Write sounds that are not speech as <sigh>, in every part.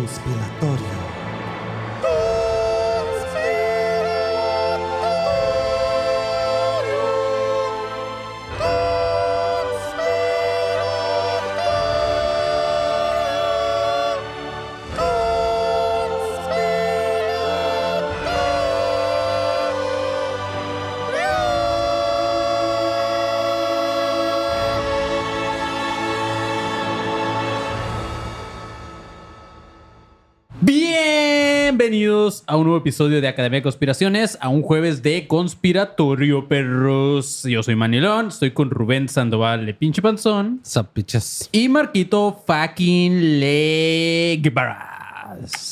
conspiratorio. Bienvenidos a un nuevo episodio de Academia de Conspiraciones, a un jueves de conspiratorio, perros. Yo soy Manilón, estoy con Rubén Sandoval de Pinche Panzón Zapichas. y Marquito fucking Legbaras.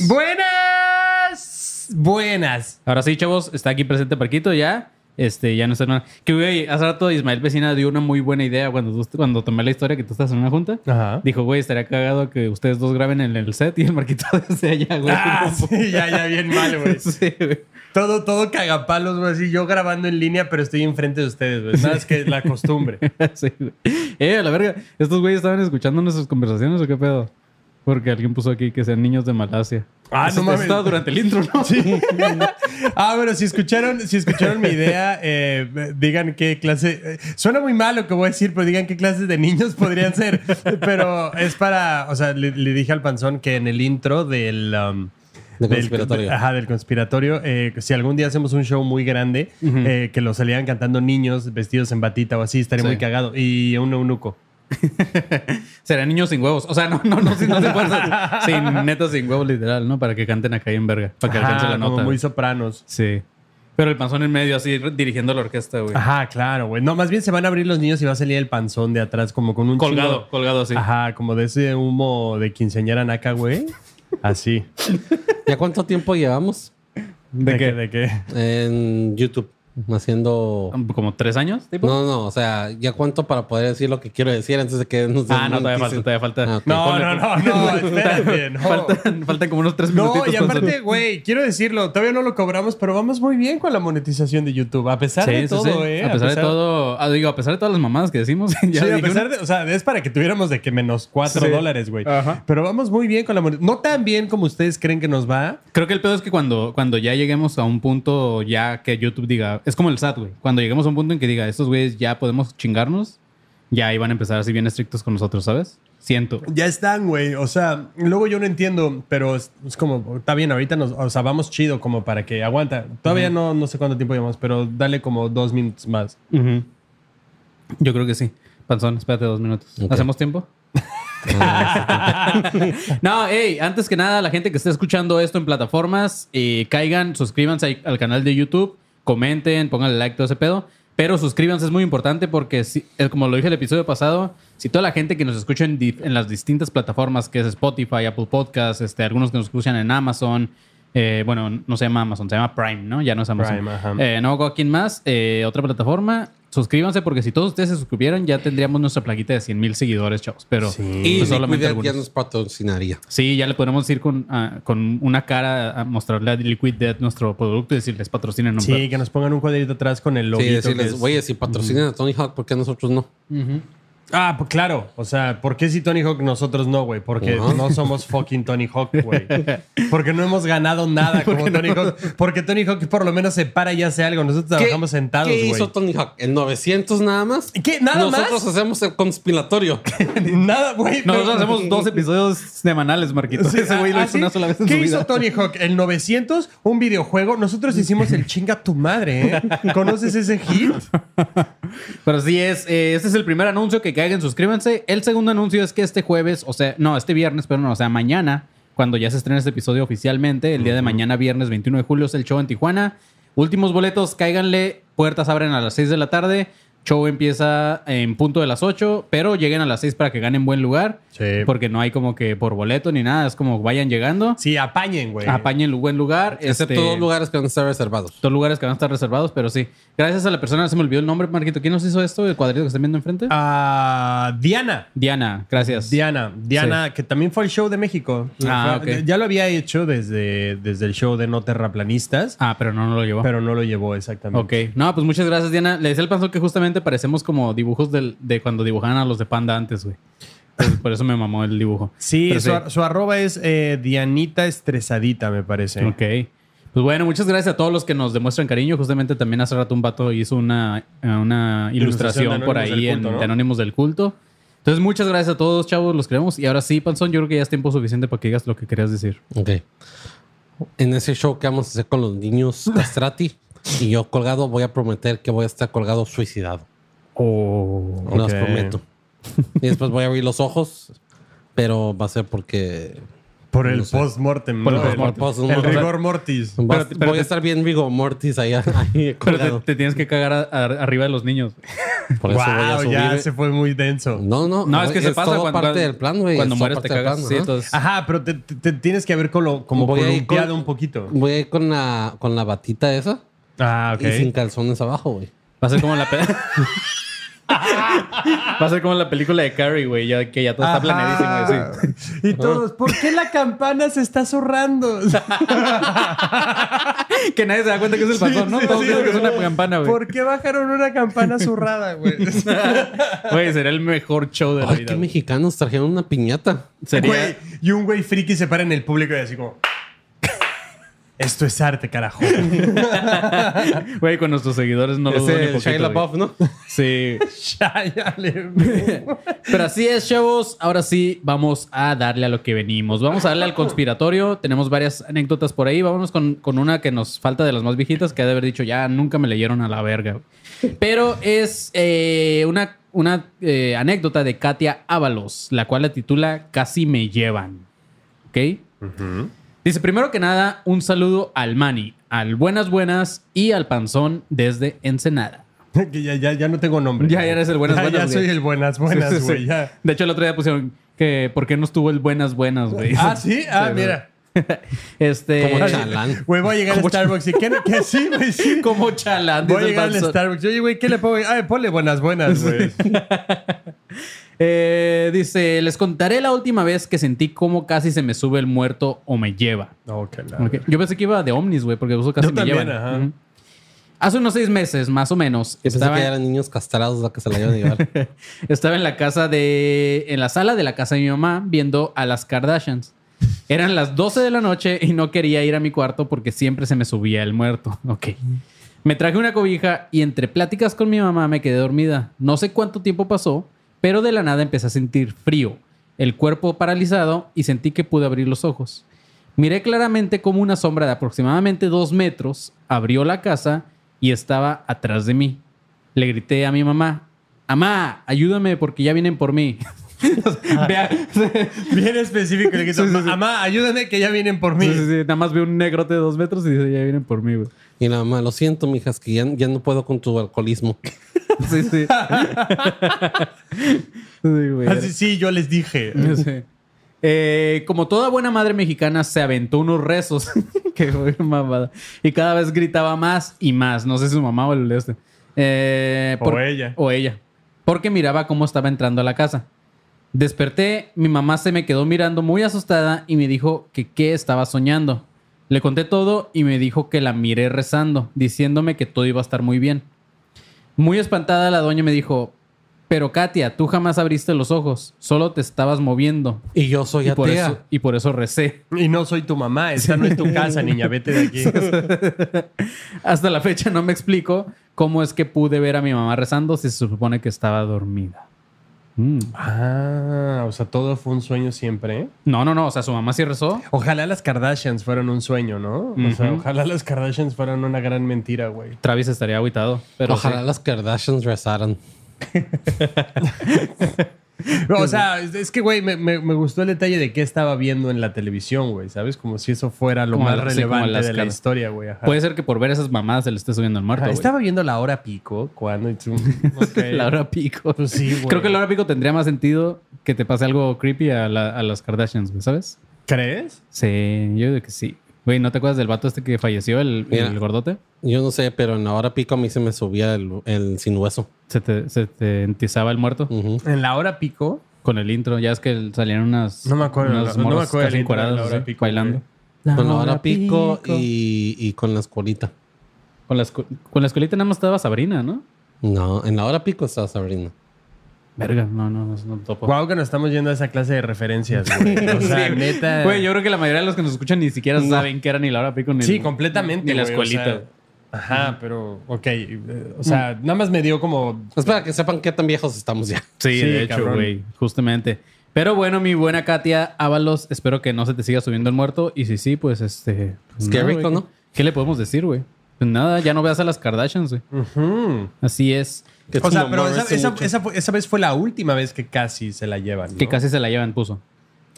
Buenas. Buenas. Ahora sí, chavos, está aquí presente Marquito ya. Este, ya no está nada. Que güey, hace rato Ismael Vecina dio una muy buena idea cuando, cuando tomé la historia que tú estás en una junta. Ajá. Dijo, güey, estaría cagado que ustedes dos graben en el set y el Marquito <laughs> desde allá, güey. Ah, sí, ya, ya, bien mal, güey. <laughs> Sí, güey. Todo, todo cagapalos, güey. Así yo grabando en línea, pero estoy enfrente de ustedes, güey. Nada, es que la costumbre. <laughs> Sí, güey. Eh, a la verga. ¿Estos güeyes estaban escuchando nuestras conversaciones o qué pedo? Porque alguien puso aquí que sean niños de Malasia. Ah, Eso no mames. Estaba durante el intro, ¿no? <laughs> Sí. Ah, bueno, si escucharon, si escucharon mi idea, eh, digan qué clase. eh, Suena muy mal lo que voy a decir, pero digan qué clases de niños podrían ser. Pero es para. O sea, le, le dije al panzón que en el intro del. um, Del del- conspiratorio. ajá, del conspiratorio. eh, si algún día hacemos un show muy grande, eh, que lo salían cantando niños vestidos en batita o así, estaría Sí. muy cagado. Y un eunuco. <laughs> Serán niños sin huevos. O sea, no, no, no, <laughs> sin, no sin fuerza. Sin neta, sin huevos, literal, ¿no? Para que canten acá en verga. Para que alcance Ajá, la como nota. muy sopranos. Sí. Pero el panzón en medio, así, dirigiendo la orquesta, güey. Ajá, claro, güey. No, más bien se van a abrir los niños y va a salir el panzón de atrás, como con un Colgado, chingo- colgado así. Ajá, como de ese humo de quinceañera naca, güey. Así. <laughs> ¿Ya cuánto tiempo llevamos ¿De, qué? ¿De qué? en YouTube haciendo... ¿Como tres años? tipo? No, no, o sea, ¿ya cuánto para poder decir lo que quiero decir antes de que nos Ah, no, todavía falta, todavía falta. Ah. No, no, no, no, espérate, no. Faltan, faltan como unos tres No, minutitos. y aparte, güey, quiero decirlo, todavía no lo cobramos, pero vamos muy bien con la monetización de YouTube, a pesar Sí, de sí, todo, sí. ¿eh? A pesar de todo, ah, digo, a pesar de todas las mamadas que decimos, <laughs> ya sí, a pesar una- de, o sea, es para que tuviéramos de que menos cuatro Sí. dólares, güey. Ajá. Pero vamos muy bien con la monetización. No tan bien como ustedes creen que nos va. Creo que el pedo es que cuando, cuando ya lleguemos a un punto ya que YouTube diga, es como el SAT, güey. Cuando lleguemos a un punto en que diga, estos güeyes ya podemos chingarnos, ya iban a empezar así bien estrictos con nosotros, ¿sabes? Siento. Ya están, güey. O sea, luego yo no entiendo, pero es, es como, está bien, ahorita nos, o sea, vamos chido como para que aguanta. Todavía no, no sé cuánto tiempo llevamos, pero dale como dos minutos más. Yo creo que sí. Panzón, espérate dos minutos. ¿Hacemos tiempo? <laughs> no, hey, antes que nada, la gente que esté escuchando esto en plataformas, eh, caigan, suscríbanse al canal de YouTube, comenten, pónganle like, todo ese pedo. Pero suscríbanse, es muy importante porque, si- como lo dije el episodio pasado, si toda la gente que nos escucha en, en las distintas plataformas, que es Spotify, Apple Podcasts, este, algunos que nos escuchan en Amazon, eh, bueno, no se llama Amazon, se llama Prime, ¿no? Ya no es Amazon. Prime, ajá. Eh, no hago quién más, eh, otra plataforma. Suscríbanse porque si todos ustedes se suscribieran ya tendríamos nuestra plaquita de 100 mil seguidores, chavos. Pero Sí. Y pues, solamente Liquid Death ya algunos. nos patrocinaría. Sí, ya le podemos ir con, ah, con una cara a mostrarle a Liquid Death nuestro producto y decirles patrocinen un Sí, que nos pongan un cuadrito atrás con el Sí, loguito. que decirles, es- oye, si patrocinan a Tony Hawk, ¿por qué nosotros no? Ah, pues claro. O sea, ¿por qué si Tony Hawk nosotros no, güey? Porque no somos fucking Tony Hawk, güey. <laughs> Porque no hemos ganado nada como <laughs> Tony Hawk. Porque Tony Hawk por lo menos se para y hace algo. Nosotros trabajamos sentados, ¿Qué güey. hizo Tony Hawk? ¿En 900 nada más? ¿Qué? ¿Nada Nosotros más? hacemos el conspiratorio. <laughs> Nada, güey. Nosotros pero- hacemos dos episodios semanales, Marquito. Sí, Ese güey lo ah, hizo ¿sí? una sola vez en ¿Qué su hizo vida. Tony Hawk? El 900, un videojuego. Nosotros hicimos el chinga tu madre, ¿eh? ¿Conoces ese hit? Pero sí es, eh, este es el primer anuncio que caigan, suscríbanse. El segundo anuncio es que este jueves, o sea, no, este viernes, pero no, o sea, mañana, cuando ya se estrena este episodio oficialmente, el día de mañana, viernes 21 de julio, es el show en Tijuana. Últimos boletos, cáiganle, puertas abren a las 6 de la tarde. Show empieza en punto de las 8, pero lleguen a las 6 para que ganen buen lugar. Sí. Porque no hay como que por boleto ni nada, es como vayan llegando. Sí, apañen, güey. Apañen el buen lugar. Excepto este, dos lugares que van a estar reservados. Dos lugares que van a estar reservados, pero sí. Gracias a la persona, se me olvidó el nombre, Marquito. ¿Quién nos hizo esto? El cuadrito que están viendo enfrente. Ah, Diana. Diana, gracias. Diana, Diana, que también fue al show de México. Ah, Fue- ok. Ya lo había hecho desde, desde el show de No Terraplanistas, Ah, pero no, no lo llevó. pero no lo llevó exactamente. Ok. No, pues muchas gracias, Diana. Le decía al panzón que justamente parecemos como dibujos del- de cuando dibujaban a los de Panda antes, güey. Entonces, por eso me mamó el dibujo. Sí, su, ar- su arroba es eh, Dianita Estresadita, me parece. Ok. Pues bueno, muchas gracias a todos los que nos demuestran cariño. Justamente también hace rato un vato hizo una, eh, una ilustración por ahí en ¿no? de Anónimos del Culto. Entonces, muchas gracias a todos, chavos, los queremos. Y ahora sí, Panzón, yo creo que ya es tiempo suficiente para que digas lo que querías decir. Ok. En ese show que vamos a hacer con los niños castrati y yo colgado, voy a prometer que voy a estar colgado suicidado. Oh. Los Ok. prometo. Y después voy a abrir los ojos, pero va a ser porque Por el No sé. post-mortem, Por ¿no? el El, post-mortem. el rigor mortis. va- Pero- pero voy a estar bien Vigo Mortis ahí, ahí <laughs> Pero te, te tienes que cagar a- a- arriba de los niños. Por eso voy a Wow, subir. ya se fue muy denso. No, no, No, es que se pasa todo cuando, parte del plan, güey. Cuando es mueres te cagas. plan, sí, ajá. entonces, Ajá, pero te, te- te tienes que haber colo- como Voy a ir columpiado con- un poquito. Voy a ir con la, con la batita esa Ah, ok. y sin calzones abajo, güey. va a ser como la pe- <laughs> Va a ser como la película de Carrie, güey, ya, que ya todo está planeadísimo. sí. Y todos, ¿por qué la campana se está zurrando? <laughs> Que nadie se da cuenta que es el panzón, ¿no? sí, Todos sí, piensan que es una campana, güey. ¿Por qué bajaron una campana zurrada, güey? <laughs> Güey, sería el mejor show de la Ay, vida. qué mexicanos trajeron una piñata. Sería... Y un güey friki se para en el público y así como... Esto es arte, carajo. <laughs> Güey, con nuestros seguidores no lo dudo ni poquito, Shia. LaBeouf, ¿no? <laughs> Sí. Cháyale. Pero así es, chavos. Ahora sí, vamos a darle a lo que venimos. Vamos a darle al conspiratorio. Tenemos varias anécdotas por ahí. Vámonos con, con una que nos falta de las más viejitas, que ha de haber dicho, ya nunca me leyeron a la verga. Pero es eh, una, una eh, anécdota de Katia Ábalos, la cual la titula Casi me llevan. ¿Ok? Dice, primero que nada, un saludo al Mani, al Buenas Buenas y al Panzón desde Ensenada. que ya, ya, ya no tengo nombre. Ya eres el buenas Ya- buenas, Ya, soy el buenas buenas, sí, sí. güey. ya. De hecho, el otro día pusieron que ¿por qué no estuvo el buenas buenas, güey? Ah, ¿sí? <laughs> Ah, Sí, mira. <laughs> Este. Como chalán. Güey, voy a llegar a Como Starbucks y ¿qué? ¿Qué? Sí, güey, sí. <laughs> Como chalán. Voy a llegar al. Starbucks. Oye, güey, ¿qué le pongo? Ay, ponle buenas buenas, güey. Eh, dice: Les contaré la última vez que sentí cómo casi se me sube el muerto o me lleva. No, que la- Ok. Yo pensé que iba de Omnis, güey, porque uso casi Yo me también, llevan. ajá. Ujú. Hace unos seis meses, más o menos, Yo pensé estaba, que eran niños castrados los que se la iban a llevar. <laughs> estaba en la casa de. En la sala de la casa de mi mamá viendo a las Kardashians. Eran las 12 de la noche y no quería ir a mi cuarto porque siempre se me subía el muerto. <laughs> Ok. Me traje una cobija y entre pláticas con mi mamá me quedé dormida. No sé cuánto tiempo pasó, pero de la nada empecé a sentir frío, el cuerpo paralizado y sentí que pude abrir los ojos. Miré claramente como una sombra de aproximadamente dos metros abrió la casa y estaba atrás de mí. Le grité a mi mamá, Amá, ayúdame porque ya vienen por mí. <laughs> Vea, <laughs> Bien específico. Le quito, Mamá, ayúdame que ya vienen por mí. Sí, sí, sí, Nada más veo un negrote de dos metros y dice, ya vienen por mí, güey. Y nada más, lo siento, mijas, que ya, ya no puedo con tu alcoholismo. <laughs> Sí, sí. Sí, güey. Así sí, yo les dije. <laughs> Sí. Eh, como toda buena madre mexicana, se aventó unos rezos. <laughs> Qué güey, mamada. Y cada vez gritaba más y más. No sé si su mamá o el este. Eh, O ella. O ella. Porque miraba cómo estaba entrando a la casa. Desperté, mi mamá se me quedó mirando muy asustada y me dijo que qué estaba soñando. Le conté todo y me dijo que la miré rezando, diciéndome que todo iba a estar muy bien. Muy espantada la doña me dijo, pero Katia, tú jamás abriste los ojos, solo te estabas moviendo. Y yo soy Y por, atea. eso, y por eso recé. Y no soy tu mamá. Esta no es tu casa, niña. Vete de aquí. <laughs> Hasta la fecha no me explico cómo es que pude ver a mi mamá rezando si se supone que estaba dormida. Mm. Ah, o sea, todo fue un sueño siempre. ¿eh? No, no, no. O sea, su mamá sí rezó. Ojalá las Kardashians fueran un sueño, ¿no? O sea, ojalá las Kardashians fueran una gran mentira, güey. Travis estaría aguitado. Pero Ojalá sí. las Kardashians rezaran. <laughs> <laughs> O sea, es que, güey, me, me- me gustó el detalle de qué estaba viendo en la televisión, güey, ¿sabes? Como si eso fuera lo Como más relevante de la historia, güey. Puede ser que por ver esas mamadas se le esté subiendo el muerto. Ajá, estaba viendo la hora pico cuando... <laughs> <laughs> La hora pico. Pues sí, güey. Creo que la hora pico tendría más sentido que te pase algo creepy a, la- a las Kardashians, güey, ¿sabes? ¿Crees? Sí, yo digo que sí. Güey, ¿no te acuerdas del vato este que falleció, el, Mira. el gordote? Yo no sé, pero en la hora pico a mí se me subía el, el sin hueso. Se te, se te entizaba el muerto. ¿En la hora pico? con el intro. Ya es que salían unas. No me acuerdo, Unas no me acuerdo casi la hora así, pico, bailando. Con la hora pico, Y, y con la escuelita. Con la, escu- con la escuelita nada más estaba Sabrina, ¿no? No, en la hora pico estaba Sabrina. Verga, no, no, no, no topo. Guau que nos estamos yendo a esa clase de referencias, güey. O sea, Sí. neta. Güey, yo creo que la mayoría de los que nos escuchan ni siquiera saben qué era ni la hora pico ni Sí, completamente. Ni la o escuelita. sea, ajá, pero, ok. O sea, nada más me dio como. Es para que sepan qué tan viejos estamos ya. Sí, Sí, de hecho, cabrón. güey, justamente. Pero bueno, mi buena Katia Ábalos, espero que no se te siga subiendo el muerto. Y si sí, pues este. pues, Es que nada, rico, ¿no? ¿qué- ¿Qué le podemos decir, güey? Pues nada, ya no veas a las Kardashians, güey. Ujú. Así es. Que O sea, pero esa, esa- esa vez fue la última vez que casi se la llevan. ¿no? Que casi se la llevan, puso.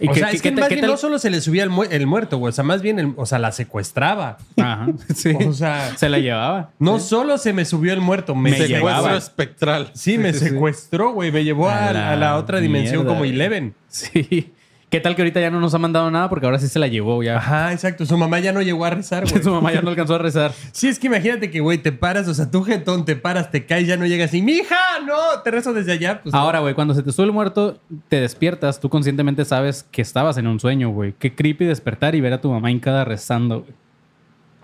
¿Y o sea, es que más bien tal- no solo se le subía el, mu- el muerto, güey. O sea, más bien, el- o sea, la secuestraba. Ajá, <laughs> sí. O sea, se la llevaba. no solo se me subió el muerto, me, Me llevaba. Espectral. Sí, me Sí, sí, sí. secuestró, güey. Me llevó a, A a la, otra dimensión mierda, como güey. Eleven. Sí. ¿Qué tal que ahorita ya no nos ha mandado nada? Porque ahora sí se la llevó ya. Ajá, exacto. Su mamá ya no llegó a rezar, güey. <laughs> Su mamá ya no alcanzó a rezar. Sí, es que imagínate que, güey, te paras, o sea, tú jetón, te paras, te caes, ya no llegas y, mija, no, te rezo desde allá. Pues, Ahora, güey, cuando se te sube el muerto, te despiertas, tú conscientemente sabes que estabas en un sueño, güey. Qué creepy despertar y ver a tu mamá hincada rezando, güey.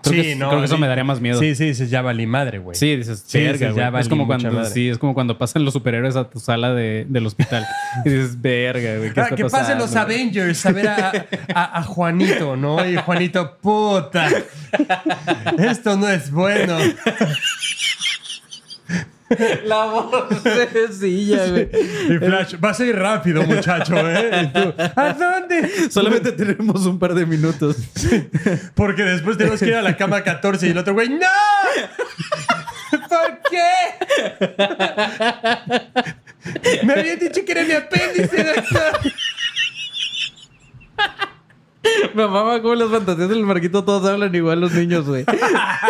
Creo, que, creo que eso sí. me daría más miedo. Sí, sí, dices, ya valí madre, güey. Sí, dices, Sí, verga, ya es valí como mucha cuando madre. sí, es como cuando pasan los superhéroes a tu sala de, del hospital. <laughs> y dices, verga, güey. ¿qué Ah, está que pasen pasando, los güey?" Avengers a ver a, a- a Juanito, ¿no? Y Juanito, puta. Esto no es bueno. <laughs> <laughs> La voz sencilla, güey. Y Flash, vas a ir rápido, muchacho, ¿eh? Y tú, ¿a dónde? Solamente tenemos un par de minutos. Porque después tenemos que ir a la cama 14 y el otro güey, ¡No! ¿Por qué? Me habían dicho que era mi apéndice, doctor. Me mama como las fantasías del marquito todos hablan igual los niños, güey.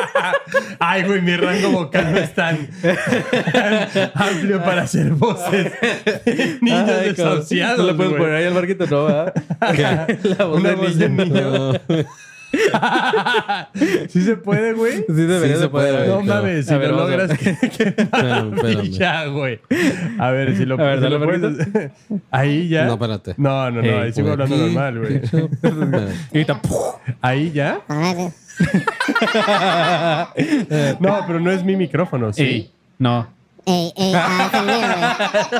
<laughs> Ay, güey, mi rango vocal no es tan, tan <laughs> amplio para hacer voces. <laughs> Niños Ay, desahuciados. No le puedes güey. poner ahí al marquito, no, ¿verdad? La voz Una de voz niño. de niño. <laughs> ¿Sí se puede, güey? Sí, debería Sí de se puede, poder, No mames, si ver, lo vamos a- logras que, que <laughs> Espérame, espérame. <laughs> ya, güey. A ver, si lo, A ver, si lo puedes- Ahí ya. No, espérate. No, no, no, Hey, ahí sigo Por hablando aquí. normal, güey. Ahí ya. No, pero no es mi micrófono, sí. Ey, no. ey, ey, ah.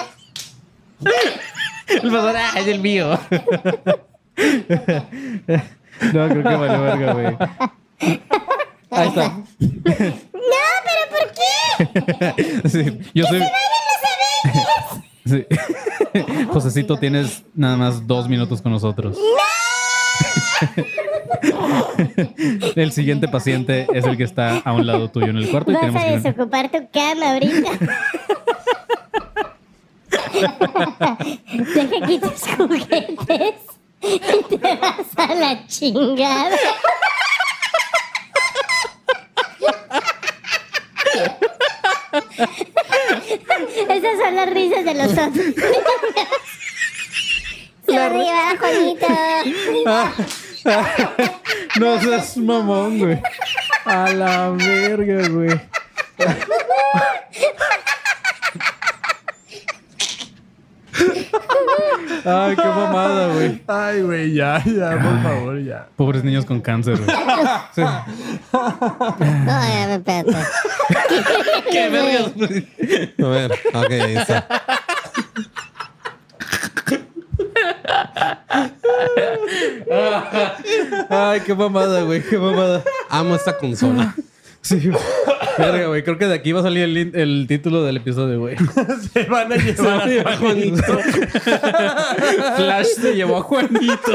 El pastor, ah, es el mío. No, creo que vale verga, güey. Ahí está. No, pero ¿por qué? <laughs> Sí, yo soy. Sí. <laughs> Josecito, tienes nada más dos minutos con nosotros. <laughs> el siguiente paciente es el que está a un lado tuyo en el cuarto y Vas tenemos a que desocupar tu cama ahorita. Deja aquí tus juguetes y te vas a la chingada. Esas son las risas de los otros. Arriba, Juanito. No seas mamón, güey. A la verga, güey. Ay, qué mamada, güey. Ay, güey, ya, ya, por favor, ya. Pobres niños con cáncer, güey. Sí. No, ya espérate. ¿Qué vergas? A ver, ok, ahí está. Ay, qué mamada, güey. Qué mamada. Amo esta consola. Sí. Verga, güey. Creo que de aquí va a salir el, el título del episodio, güey. <laughs> Se van a llevar a Juanito. Flash se llevó a Juanito.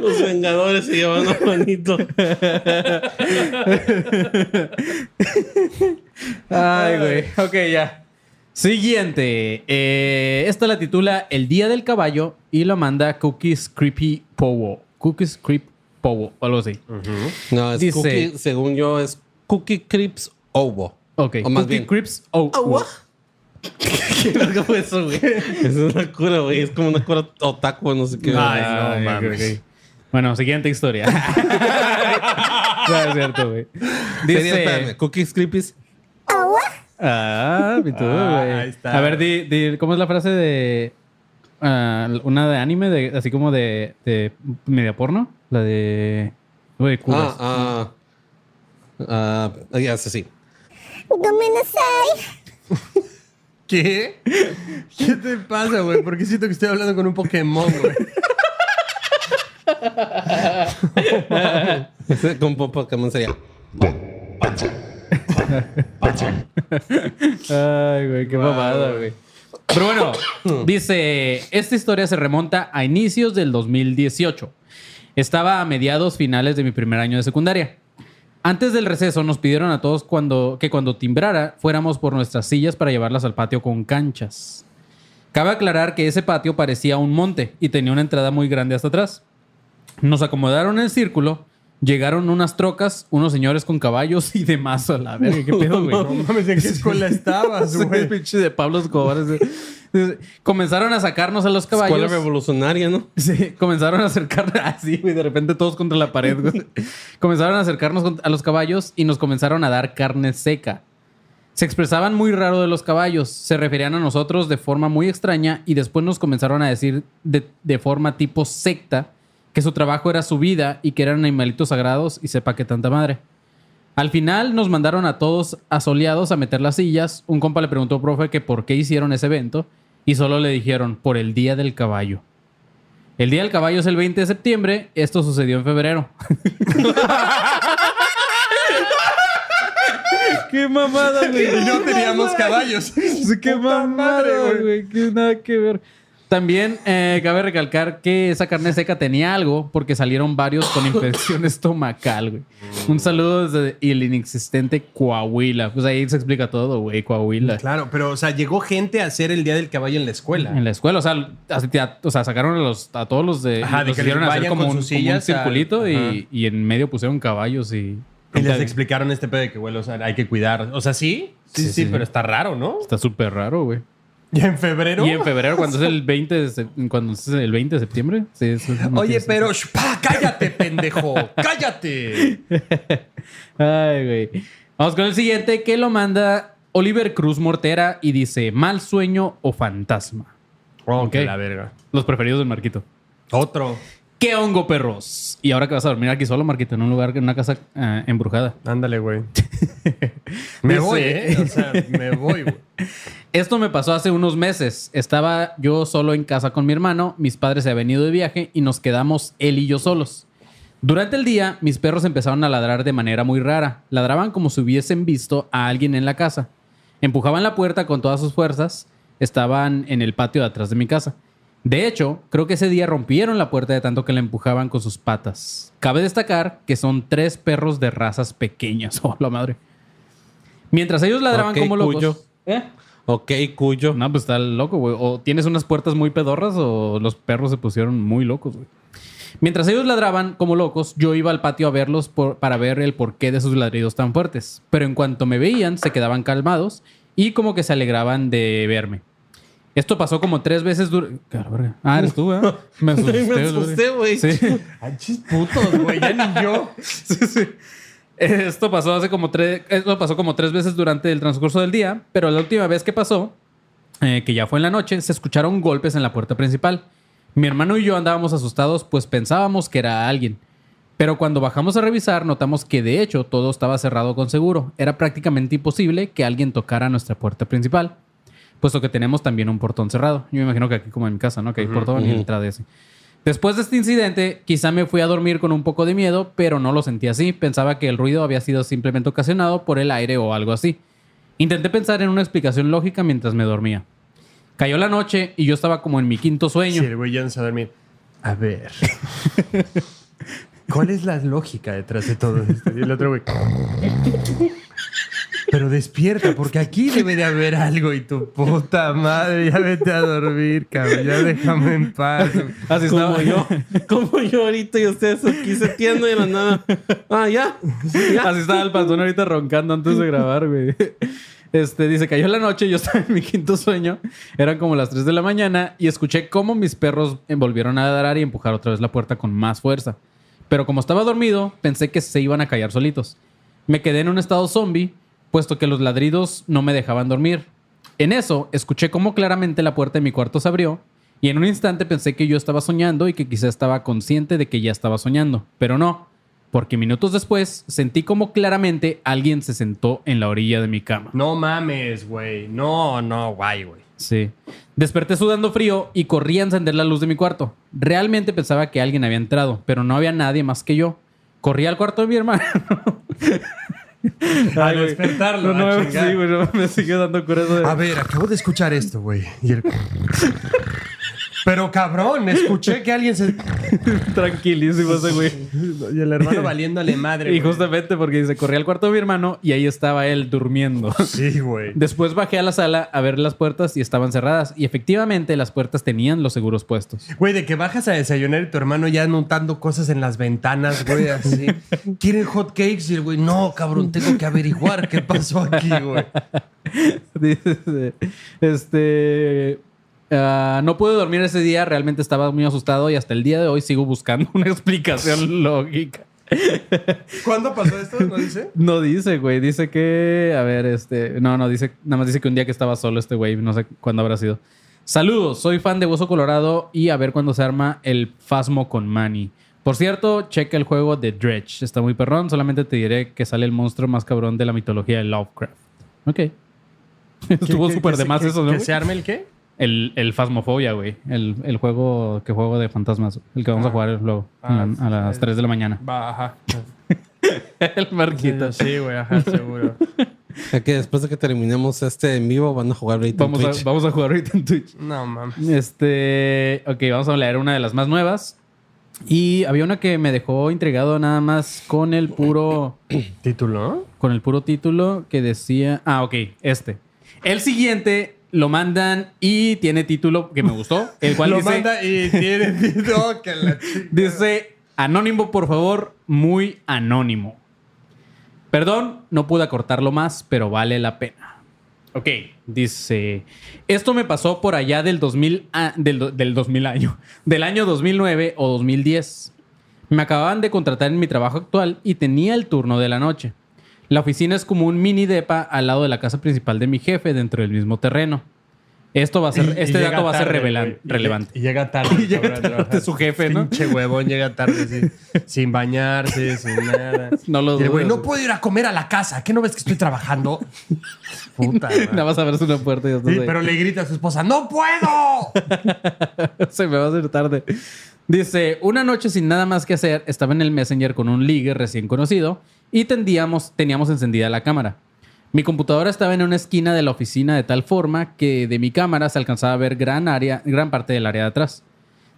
Los Vengadores se llevan a Juanito. Ay, güey. Ok, ya. Siguiente. Eh, esta la titula El Día del Caballo y lo manda Cookies Creepy Powo. Cookies Creep Powo, o algo así. No, es Dice- Cookie, según yo, es Cookie Crips Ovo. Ok. O más Cookie bien. Creeps Oh. <laughs> ¿Qué verga fue eso, güey? Es una cura, güey. Es como una cura otaku, no sé qué. Ay, Ah, no ok, mames. ok. Bueno, siguiente historia. <laughs> no es cierto, güey. Sería, espérame, Dice. Cookies Creepies. Ah, y tú, Ah, güey. ahí está. A ver, di, di- ¿cómo es la frase de. Ah, una de anime, de, así como de, de media porno? La de. Curas. Ah, ah. Ah, ya sé, sí. <laughs> ¿Qué? ¿Qué te pasa, güey? Porque siento que estoy hablando con un Pokémon, güey. <laughs> Con Pokémon sería. Ay, güey, qué mamada, güey. Pero bueno, dice, esta historia se remonta a inicios del 2018. Estaba a mediados finales de mi primer año de secundaria. Antes del receso nos pidieron a todos cuando, que cuando timbrara fuéramos por nuestras sillas para llevarlas al patio con canchas. Cabe aclarar que ese patio parecía un monte y tenía una entrada muy grande hasta atrás. Nos acomodaron en el círculo, llegaron unas trocas, unos señores con caballos y demás a la verga. ¿Qué pedo, güey? No mames, ¿en qué escuela estabas, <laughs> güey? pinche de Pablo Escobar. Comenzaron a sacarnos a los Escuela caballos. revolucionaria, ¿no? Sí, comenzaron a acercar <laughs> así, güey, de repente todos contra la pared. güey. comenzaron a acercarnos a los caballos y nos comenzaron a dar carne seca. Se expresaban muy raro de los caballos, se referían a nosotros de forma muy extraña y después nos comenzaron a decir de, de forma tipo secta que su trabajo era su vida y que eran animalitos sagrados y sepa que tanta madre. Al final nos mandaron a todos asoleados a meter las sillas. Un compa le preguntó, profe, que por qué hicieron ese evento y solo le dijeron, por el Día del Caballo. El Día del Caballo es el 20 de septiembre. Esto sucedió en febrero. <laughs> ¡Qué mamada, güey! Y no teníamos caballos. ¡Qué mamada, güey! ¡Qué nada que ver! También eh, cabe recalcar que esa carne seca tenía algo porque salieron varios con <laughs> infección estomacal, güey. Un saludo desde el inexistente Coahuila. Pues ahí se explica todo, güey, Coahuila. Claro, pero, o sea, llegó gente a hacer el Día del Caballo en la escuela. En la escuela, o sea, a, o sea, sacaron a, los, a todos los de. Ajá, de los que hicieron hacer como un, como circulito y, y en medio pusieron caballos y. Y les explicaron este pedo de que, güey, o sea, hay que cuidar. O sea, sí, sí, sí, Sí, sí, pero está raro, ¿no? Está súper raro, güey. Y en febrero. Y en febrero, cuando es el 20 de, cuando es el 20 de septiembre. Sí, eso es una Oye, pero sh, pa, cállate, pendejo. cállate. Ay, güey. Vamos con el siguiente que lo manda Oliver Cruz Mortera y dice: Mal sueño o fantasma. Oh, Ok. que la verga. Los preferidos del Marquito. Otro. ¿Qué hongo, perros? Y ahora que vas a dormir aquí solo, Marquito, en un lugar, en una casa eh, embrujada. Ándale, güey. <laughs> me voy, ¿eh? O sea, me voy, güey. <laughs> Esto me pasó hace unos meses. Estaba yo solo en casa con mi hermano, mis padres se habían ido de viaje y nos quedamos él y yo solos. Durante el día, mis perros empezaron a ladrar de manera muy rara. Ladraban como si hubiesen visto a alguien en la casa. Empujaban la puerta con todas sus fuerzas. Estaban en el patio de atrás de mi casa. De hecho, creo que ese día rompieron la puerta de tanto que la empujaban con sus patas. Cabe destacar que son tres perros de razas pequeñas. <laughs> Oh, la madre. Mientras ellos ladraban como locos. Cuyo. ¿Eh? Ok, cuyo. No, pues está loco, güey. O tienes unas puertas muy pedorras o los perros se pusieron muy locos, güey. Mientras ellos ladraban como locos, yo iba al patio a verlos por- para ver el porqué de sus ladridos tan fuertes. Pero en cuanto me veían, se quedaban calmados y como que se alegraban de verme. Esto pasó como tres veces durante... Ah, eres tú, ¿eh? Me <laughs> asusté. Me asusté, güey. Sí. Ay, chis putos, güey. Ya ni yo. <laughs> Sí, sí. Esto pasó hace como tres, esto pasó como tres veces durante el transcurso del día, pero la última vez que pasó, eh, que ya fue en la noche, se escucharon golpes en la puerta principal. Mi hermano y yo andábamos asustados, pues pensábamos que era alguien. Pero cuando bajamos a revisar, notamos que de hecho todo estaba cerrado con seguro. Era prácticamente imposible que alguien tocara nuestra puerta principal, puesto que tenemos también un portón cerrado. Yo me imagino que aquí como en mi casa, ¿no? Que hay portón y ujú. entrada y así. Después de este incidente, quizá me fui a dormir con un poco de miedo, pero no lo sentí así. Pensaba que el ruido había sido simplemente ocasionado por el aire o algo así. Intenté pensar en una explicación lógica mientras me dormía. Cayó la noche y yo estaba como en mi quinto sueño. Sí, va a dormir. A ver. <laughs> ¿Cuál es la lógica detrás de todo esto? Y el otro güey. Pero despierta, porque aquí debe de haber algo y tu puta madre, ya vete a dormir, cabrón, ya déjame en paz. Así Como estaba yo. Como yo ahorita y ustedes aquí setiendo y la nada. Ah, ya. Ya. Así estaba el panzón ahorita roncando antes de grabar, güey. Este, dice, cayó la noche, yo estaba en mi quinto sueño, eran como las 3 de la mañana y escuché cómo mis perros volvieron a ladrar y empujar otra vez la puerta con más fuerza. Pero como estaba dormido, pensé que se iban a callar solitos. Me quedé en un estado zombie, puesto que los ladridos no me dejaban dormir. En eso, escuché cómo claramente la puerta de mi cuarto se abrió y en un instante pensé que yo estaba soñando y que quizá estaba consciente de que ya estaba soñando, pero no. porque minutos después sentí como claramente alguien se sentó en la orilla de mi cama. No mames, güey. No, no, guay, güey. Sí. Desperté sudando frío y corrí a encender la luz de mi cuarto. Realmente pensaba que alguien había entrado, pero no había nadie más que yo. Corrí al cuarto de mi hermano. <laughs> <laughs> A Ay, despertarlo. No, a no, chingar. sí, güey, no, me sigue dando coraje de... A ver, acabo de escuchar esto, güey. Y el- <laughs> Pero cabrón, escuché que alguien se. <laughs> Tranquilísimo ese güey. Y el hermano valiéndole madre. <laughs> Y güey. justamente porque dice, corrí al cuarto de mi hermano y ahí estaba él durmiendo. Sí, güey. Después bajé a la sala a ver las puertas y estaban cerradas. Y efectivamente las puertas tenían los seguros puestos. Güey, de que bajas a desayunar y tu hermano ya notando cosas en las ventanas, güey, así. <laughs> ¿Quieren hot cakes? Y el güey, no, cabrón, tengo que averiguar qué pasó aquí, güey. Dice, este... ah, no pude dormir ese día, realmente estaba muy asustado y hasta el día de hoy sigo buscando una <laughs> explicación lógica. ¿Cuándo pasó esto? ¿No dice? No dice, güey, dice que, a ver, este, no, no, dice, nada más dice que un día que estaba solo este güey, no sé cuándo habrá sido. Saludos, soy fan de Hueso Colorado y a ver cuándo se arma el Fasmo con Manny. Por cierto, checa el juego de Dredge, está muy perrón, solamente te diré que sale el monstruo más cabrón de la mitología de Lovecraft. Ok. <laughs> Estuvo ¿Que- súper de más que- eso, ¿no? Se arme el qué? El, el Phasmophobia, güey. El, el juego que juego de fantasmas. El que vamos a jugar luego Ah, la- a las 3 de la mañana. Va, ajá. <laughs> el Marquito. Sí, güey, ajá, seguro. Ya que después de que terminemos este en vivo, van a jugar ahorita Vamos en a, Twitch. vamos a jugar ahorita en Twitch. No, mames. Este. Ok, vamos a leer una de las más nuevas. Y había una que me dejó intrigado nada más con el puro. ¿Título? Con el puro título que decía. Ah, ok, este. El siguiente lo mandan y tiene título que me gustó. El cual Lo dice. manda y tiene <laughs> título que la chica. Dice, anónimo, por favor, muy anónimo. Perdón, no pude acortarlo más, pero vale la pena. Ok, dice, esto me pasó por allá del 2000, a- del, del 2000 año, del año 2009 o 2010. Me acababan de contratar en mi trabajo actual y tenía el turno de la noche. La oficina es como un mini depa al lado de la casa principal de mi jefe dentro del mismo terreno. Esto va a ser, Y- este dato va a ser revelan-. Y relevante. Y llega tarde. <laughs> Y llega su jefe, ¿no? Pinche huevón llega tarde sin, <laughs> sin bañarse, sin nada. <laughs> No lo güey, dudo, no puedo ir a comer a la casa. ¿Qué no ves que estoy trabajando? Puta Nada más abres una puerta y ya estás Sí, ahí. pero le grita a su esposa, ¡No puedo! Se me va a hacer tarde. Dice, una noche sin nada más que hacer, estaba en el Messenger con un ligue recién conocido y tendíamos, teníamos encendida la cámara. Mi computadora estaba en una esquina de la oficina de tal forma que de mi cámara se alcanzaba a ver gran, área, gran parte del área de atrás.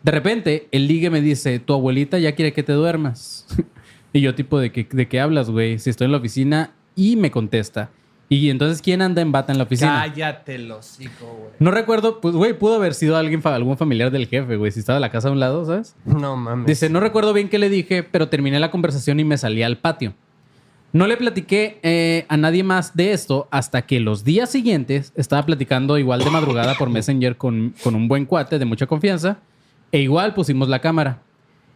De repente, el ligue me dice, tu abuelita ya quiere que te duermas. <laughs> y yo tipo, ¿de qué, ¿de qué hablas, güey? Si estoy en la oficina y me contesta. Y entonces, ¿quién anda en bata en la oficina? Cállate el hocico, güey. No recuerdo, pues, güey, pudo haber sido alguien, algún familiar del jefe, güey, si estaba en la casa a un lado, ¿sabes? No mames. Dice, no recuerdo bien qué le dije, pero terminé la conversación y me salí al patio. No le platiqué eh, a nadie más de esto hasta que los días siguientes estaba platicando igual de madrugada por Messenger con, con un buen cuate de mucha confianza e igual pusimos la cámara.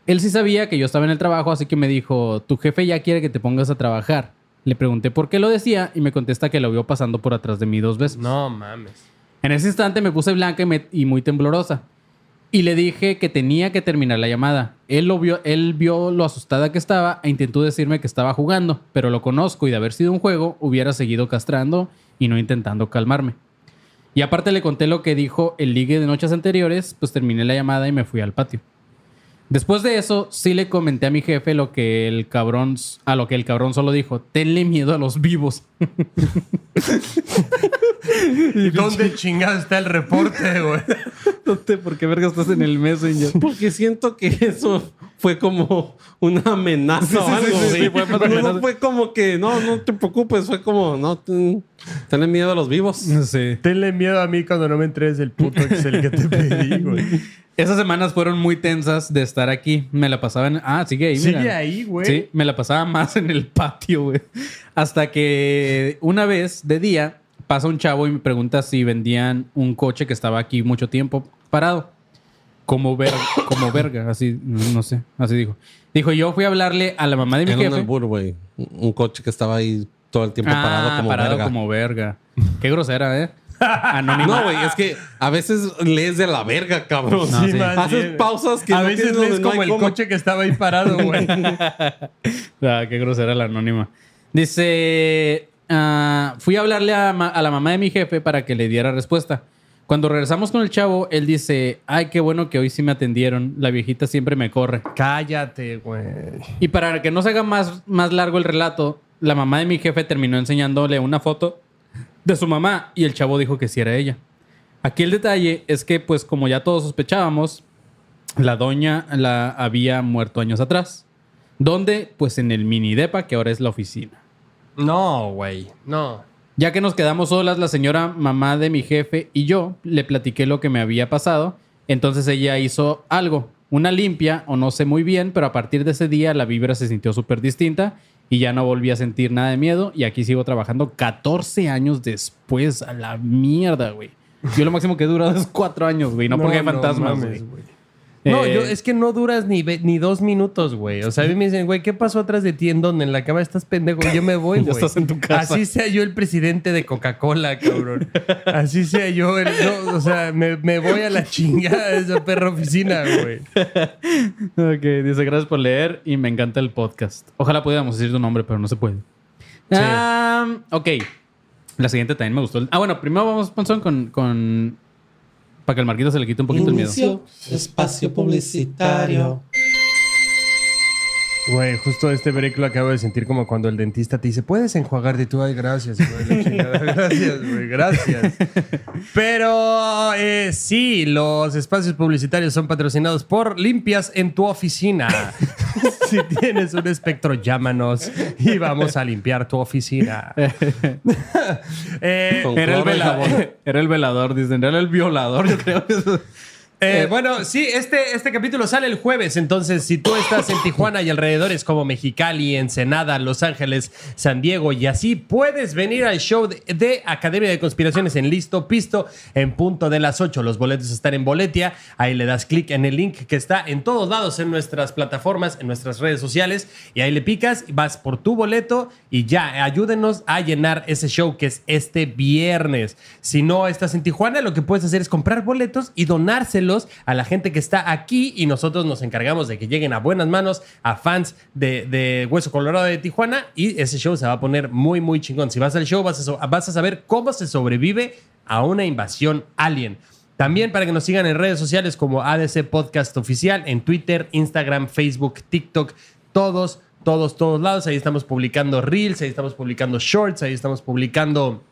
Él sí sabía que yo estaba en el trabajo, así que me dijo, tu jefe ya quiere que te pongas a trabajar. Le pregunté por qué lo decía y me contesta que lo vio pasando por atrás de mí dos veces. No mames. En ese instante me puse blanca y, me- y muy temblorosa. Y le dije que tenía que terminar la llamada. Él, lo vio, él vio lo asustada que estaba e intentó decirme que estaba jugando, pero lo conozco y de haber sido un juego hubiera seguido castrando y no intentando calmarme. Y aparte le conté lo que dijo el ligue de noches anteriores, pues terminé la llamada y me fui al patio. Después de eso, sí le comenté a mi jefe lo que el cabrón, a lo que el cabrón solo dijo, tenle miedo a los vivos. ¿Y <laughs> dónde chingado está el reporte, güey? <laughs> Dónde, ¿Por qué verga estás en el Messenger? Porque siento que eso fue como una amenaza o Sí, algo. sí, fue no, amenaza. fue como que, no, no te preocupes, fue como, no, ten, tenle miedo a los vivos. Sí. Tenle miedo a mí cuando no me entregues el puto Excel que te pedí, <laughs> güey. Esas semanas fueron muy tensas de estar aquí. Me la pasaba en... Ah, sigue ahí, mira. Sigue ahí, güey. Sí, me la pasaba más en el patio, güey. Hasta que una vez de día pasa un chavo y me pregunta si vendían un coche que estaba aquí mucho tiempo parado. Como verga, <coughs> como verga, así, no sé, así dijo. Dijo, yo fui a hablarle a la mamá de mi Era un jefe. albur, güey. Un coche que estaba ahí todo el tiempo Ah, parado como parado verga. como verga. Qué grosera, ¿eh? <laughs> Anónima. No, güey, es que a veces lees de la verga, cabrón. No, sí. más Haces pausas que A no veces lees como el coche que estaba ahí parado, güey. <laughs> Ah, qué grosera la anónima. Dice, ah, fui a hablarle a, la mamá de mi jefe para que le diera respuesta. Cuando regresamos con el chavo, él dice, ay, qué bueno que hoy sí me atendieron. La viejita siempre me corre. Cállate, güey. Y para que no se haga más, más largo el relato, la mamá de mi jefe terminó enseñándole una foto de su mamá y el chavo dijo que sí era ella. Aquí el detalle es que, pues como ya todos sospechábamos, la doña la había muerto años atrás. ¿Dónde? Pues en el mini depa que ahora es la oficina. No, güey. No. Ya que nos quedamos solas, la señora mamá de mi jefe y yo le platiqué lo que me había pasado. Entonces ella hizo algo, una limpia o no sé muy bien, pero a partir de ese día la vibra se sintió súper distinta y ya no volví a sentir nada de miedo. Y aquí sigo trabajando 14 años después. A la mierda, güey. Yo lo máximo que he durado es 4 años, güey. No, <laughs> porque hay fantasmas, güey. No, Eh, yo, es que no duras ni, ve- ni dos minutos, güey. O sea, a mí me dicen, güey, ¿qué pasó atrás de ti? ¿En dónde? En la cama estás pendejo. Yo me voy, <laughs> güey. estás en tu casa. Así sea yo el presidente de Coca-Cola, cabrón. Así sea yo el... no, o sea, me, me voy a la chingada de esa perra oficina, güey. Ok, dice gracias por leer y me encanta el podcast. Ojalá pudiéramos decir tu nombre, pero no se puede. Ah, ok. La siguiente también me gustó. Ah, bueno, primero vamos, Ponzón, con, con... Para que el Marquito se le quite un poquito el miedo. Espacio publicitario. Güey, justo este break lo acabo de sentir como cuando el dentista te dice, ¿puedes enjuagarte? Y tú, ay, gracias, güey. <laughs> Gracias, güey, gracias. Pero eh, sí, los espacios publicitarios son patrocinados por Limpias en tu oficina. <laughs> si tienes un espectro, llámanos y vamos a limpiar tu oficina. <laughs> Eh, Era el, cloro y vela- jabón. <laughs> era el velador, dicen. Era el violador, yo creo. Eh, bueno, sí, este, este capítulo sale el jueves, entonces si tú estás en Tijuana y alrededores como Mexicali, Ensenada, Los Ángeles, San Diego y así, puedes venir al show de, de Academia de Conspiraciones en Listo Pisto en punto de las 8. Los boletos están en Boletia, ahí le das clic en el link que está en todos lados en nuestras plataformas, en nuestras redes sociales y ahí le picas, vas por tu boleto y ya, ayúdenos a llenar ese show que es este viernes. Si no estás en Tijuana, lo que puedes hacer es comprar boletos y donárselos a la gente que está aquí y nosotros nos encargamos de que lleguen a buenas manos a fans de, de Hueso Colorado de Tijuana y ese show se va a poner muy, muy chingón. Si vas al show vas a, vas a saber cómo se sobrevive a una invasión alien. También para que nos sigan en redes sociales como ADC Podcast Oficial, en Twitter, Instagram, Facebook, TikTok, todos, todos, todos lados. Ahí estamos publicando reels, ahí estamos publicando shorts, ahí estamos publicando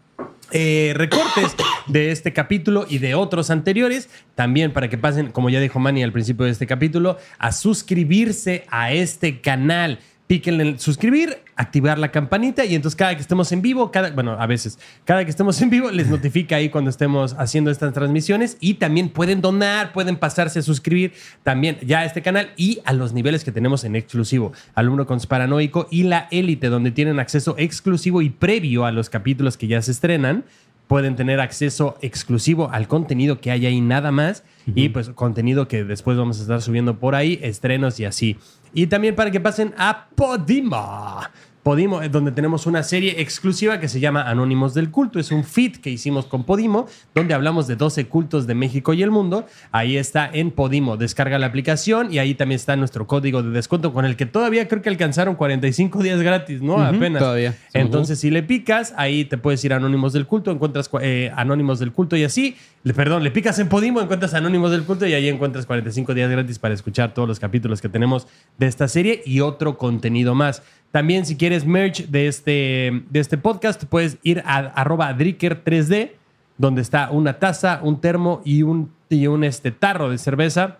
eh, recortes de este capítulo y de otros anteriores. También para que pasen, como ya dijo Manny al principio de este capítulo, a suscribirse a este canal. Píquenle en suscribir, activar la campanita y entonces cada que estemos en vivo, cada, bueno, a veces, cada que estemos en vivo les notifica ahí cuando estemos haciendo estas transmisiones y también pueden donar, pueden pasarse a suscribir también ya a este canal y a los niveles que tenemos en exclusivo, Alumno con Paranoico y la Élite, donde tienen acceso exclusivo y previo a los capítulos que ya se estrenan pueden tener acceso exclusivo al contenido que hay ahí nada más y pues contenido que después vamos a estar subiendo por ahí, estrenos y así. Y también para que pasen a Podimo. Podimo, eh, donde tenemos una serie exclusiva que se llama Anónimos del Culto. Es un feed que hicimos con Podimo, donde hablamos de 12 cultos de México y el mundo. Ahí está en Podimo. Descarga la aplicación y ahí también está nuestro código de descuento con el que todavía creo que alcanzaron 45 días gratis, ¿no? Apenas. todavía. Entonces, si le picas, ahí te puedes ir a Anónimos del Culto, encuentras eh, Anónimos del Culto y así. Le, perdón, le picas en Podimo, encuentras Anónimos del Culto y ahí encuentras 45 días gratis para escuchar todos los capítulos que tenemos de esta serie y otro contenido más. También, si quieres merch de este, de este podcast, puedes ir a arroba Dricker3D, donde está una taza, un termo y un, y un este, tarro de cerveza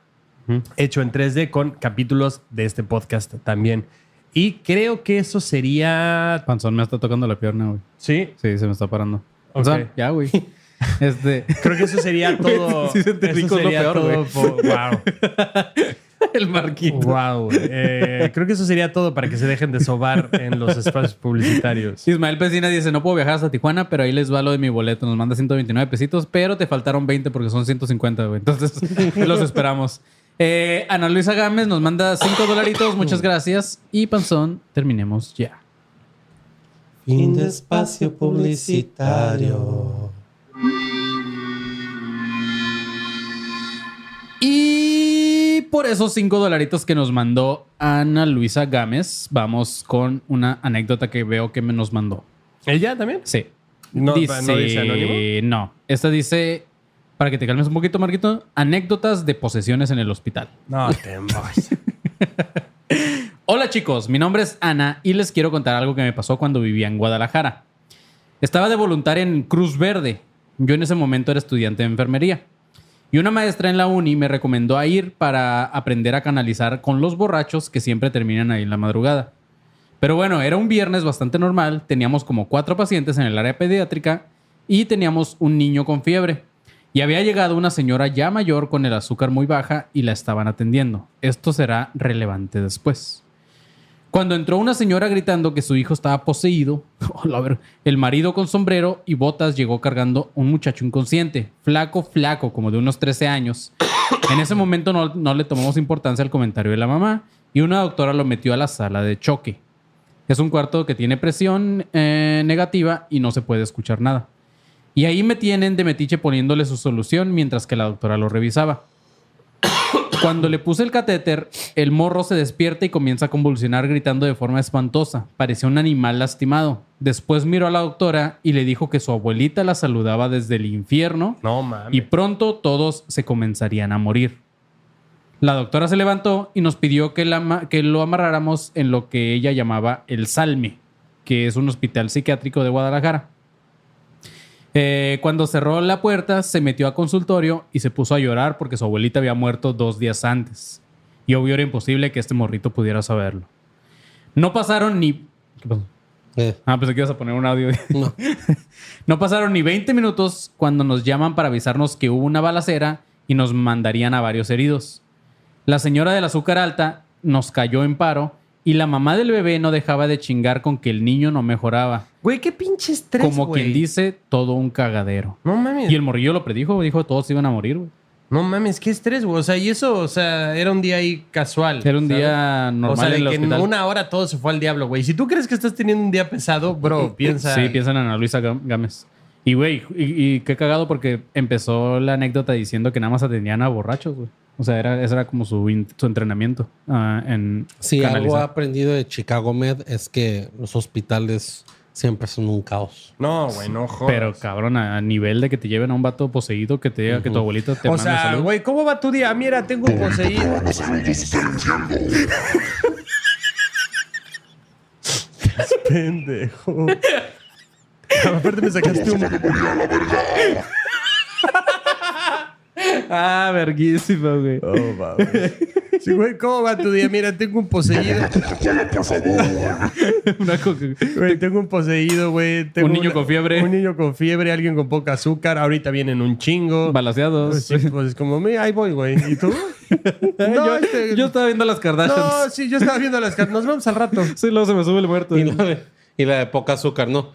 hecho en 3D con capítulos de este podcast también. Y creo que eso sería. Panzón me está tocando la pierna, güey. Sí, Sí, se me está parando. Panzón, ya, güey. <laughs> Este... creo que eso sería <laughs> todo. Sí, se te eso picó lo sería peor, todo Wow. <laughs> <laughs> el Marquito. Wow. Eh, creo que eso sería todo para que se dejen de sobar en los espacios publicitarios. Ismael Pesina dice, no puedo viajar hasta Tijuana, pero ahí les va lo de mi boleto. Nos manda 129 pesitos, pero te faltaron 20 porque son 150, güey. Entonces, <laughs> los esperamos. Eh, Ana Luisa Gámez nos manda 5 dolaritos. Muchas gracias. Y Panzón, terminemos ya. Fin de espacio publicitario. Y por esos cinco dolaritos que nos mandó Ana Luisa Gámez, vamos con una anécdota que veo que me nos mandó. ¿Ella también? Sí. No, ¿no dice anónimo? No. Esta dice, para que te calmes un poquito, Marquito, anécdotas de posesiones en el hospital. No, te. <laughs> Hola chicos, mi nombre es Ana y les quiero contar algo que me pasó cuando vivía en Guadalajara. Estaba de voluntaria en Cruz Verde. Yo en ese momento era estudiante de enfermería. Y una maestra en la uni me recomendó a ir para aprender a canalizar con los borrachos que siempre terminan ahí en la madrugada. Pero bueno, era un viernes bastante normal, teníamos como cuatro pacientes en el área pediátrica y teníamos un niño con fiebre. Y había llegado una señora ya mayor con el azúcar muy baja y la estaban atendiendo. Esto será relevante después. Cuando entró una señora gritando que su hijo estaba poseído, <laughs> ver, el marido con sombrero y botas llegó cargando un muchacho inconsciente, flaco, flaco, como de unos 13 años. <coughs> En ese momento no, no le tomamos importancia al comentario de la mamá y una doctora lo metió a la sala de choque. Es un cuarto que tiene presión eh, negativa y no se puede escuchar nada. Y ahí me tienen de metiche poniéndole su solución mientras que la doctora lo revisaba. <coughs> Cuando le puse el catéter, el morro se despierta y comienza a convulsionar gritando de forma espantosa. Parecía un animal lastimado. Después miró a la doctora y le dijo que su abuelita la saludaba desde el infierno No mames. y pronto todos se comenzarían a morir. La doctora se levantó y nos pidió que, la que lo amarráramos en lo que ella llamaba el Salme, que es un hospital psiquiátrico de Guadalajara. Eh, cuando cerró la puerta, se metió a consultorio y se puso a llorar porque su abuelita había muerto dos días antes. Y obvio era imposible que este morrito pudiera saberlo. No pasaron ni... ¿Qué pasó? Eh, Ah, pensé que ibas a poner un audio. no. <laughs> No pasaron ni 20 minutos cuando nos llaman para avisarnos que hubo una balacera y nos mandarían a varios heridos. La señora del azúcar alta nos cayó en paro y la mamá del bebé no dejaba de chingar con que el niño no mejoraba. Güey, qué pinche estrés, Como güey. quien dice, todo un cagadero. No mames. Y el morrillo lo predijo, dijo todos iban a morir, güey. No mames, qué estrés, güey. O sea, y eso, o sea, era un día ahí casual. Era un ¿sabes? día normal O sea, de en el que en una hora todo se fue al diablo, güey. Si tú crees que estás teniendo un día pesado, bro, <laughs> piensa. Sí, piensan en Ana Luisa Gámez. Y, güey, y, y qué cagado porque empezó la anécdota diciendo que nada más atendían a borrachos, güey. O sea, era, ese era como su, in- su entrenamiento ah, en algo he canalizar. aprendido de Chicago Med es que los hospitales siempre son un caos. No, güey, no jodas. Pero, cabrón, a nivel de que te lleven a un vato poseído que te diga que tu abuelito te o manda sea, salud. güey, ¿cómo va tu día? Mira, tengo un poseído. <laughs> Pendejo. <laughs> Aparte me sacaste un... Ah, verguísima, güey. Oh, mames. Sí, güey, ¿cómo va tu día? Mira, tengo un poseído. <laughs> Una coca- Güey, tengo un poseído, güey. Tengo Un niño una- con fiebre. Un niño con fiebre, alguien con poca azúcar. Ahorita vienen un chingo. Balaseados. Pues, sí, pues como, mira, ahí voy, güey. ¿Y tú? <laughs> no, yo, este- yo estaba viendo las Kardashians. No, sí, yo estaba viendo las cartas. Nos vemos al rato. <laughs> Sí, luego se me sube el muerto. Y la de, y la de poca azúcar, ¿no?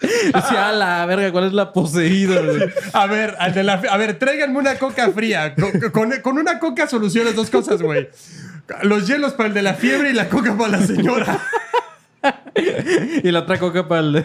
<laughs> Decía, a la verga, ¿cuál es la poseída, güey? <laughs> A ver, al de la- a ver, tráiganme una coca fría. Con, con- con una coca solucionas dos cosas, güey. Los hielos para el de la fiebre y la coca para la señora. <laughs> Y la otra coca para el,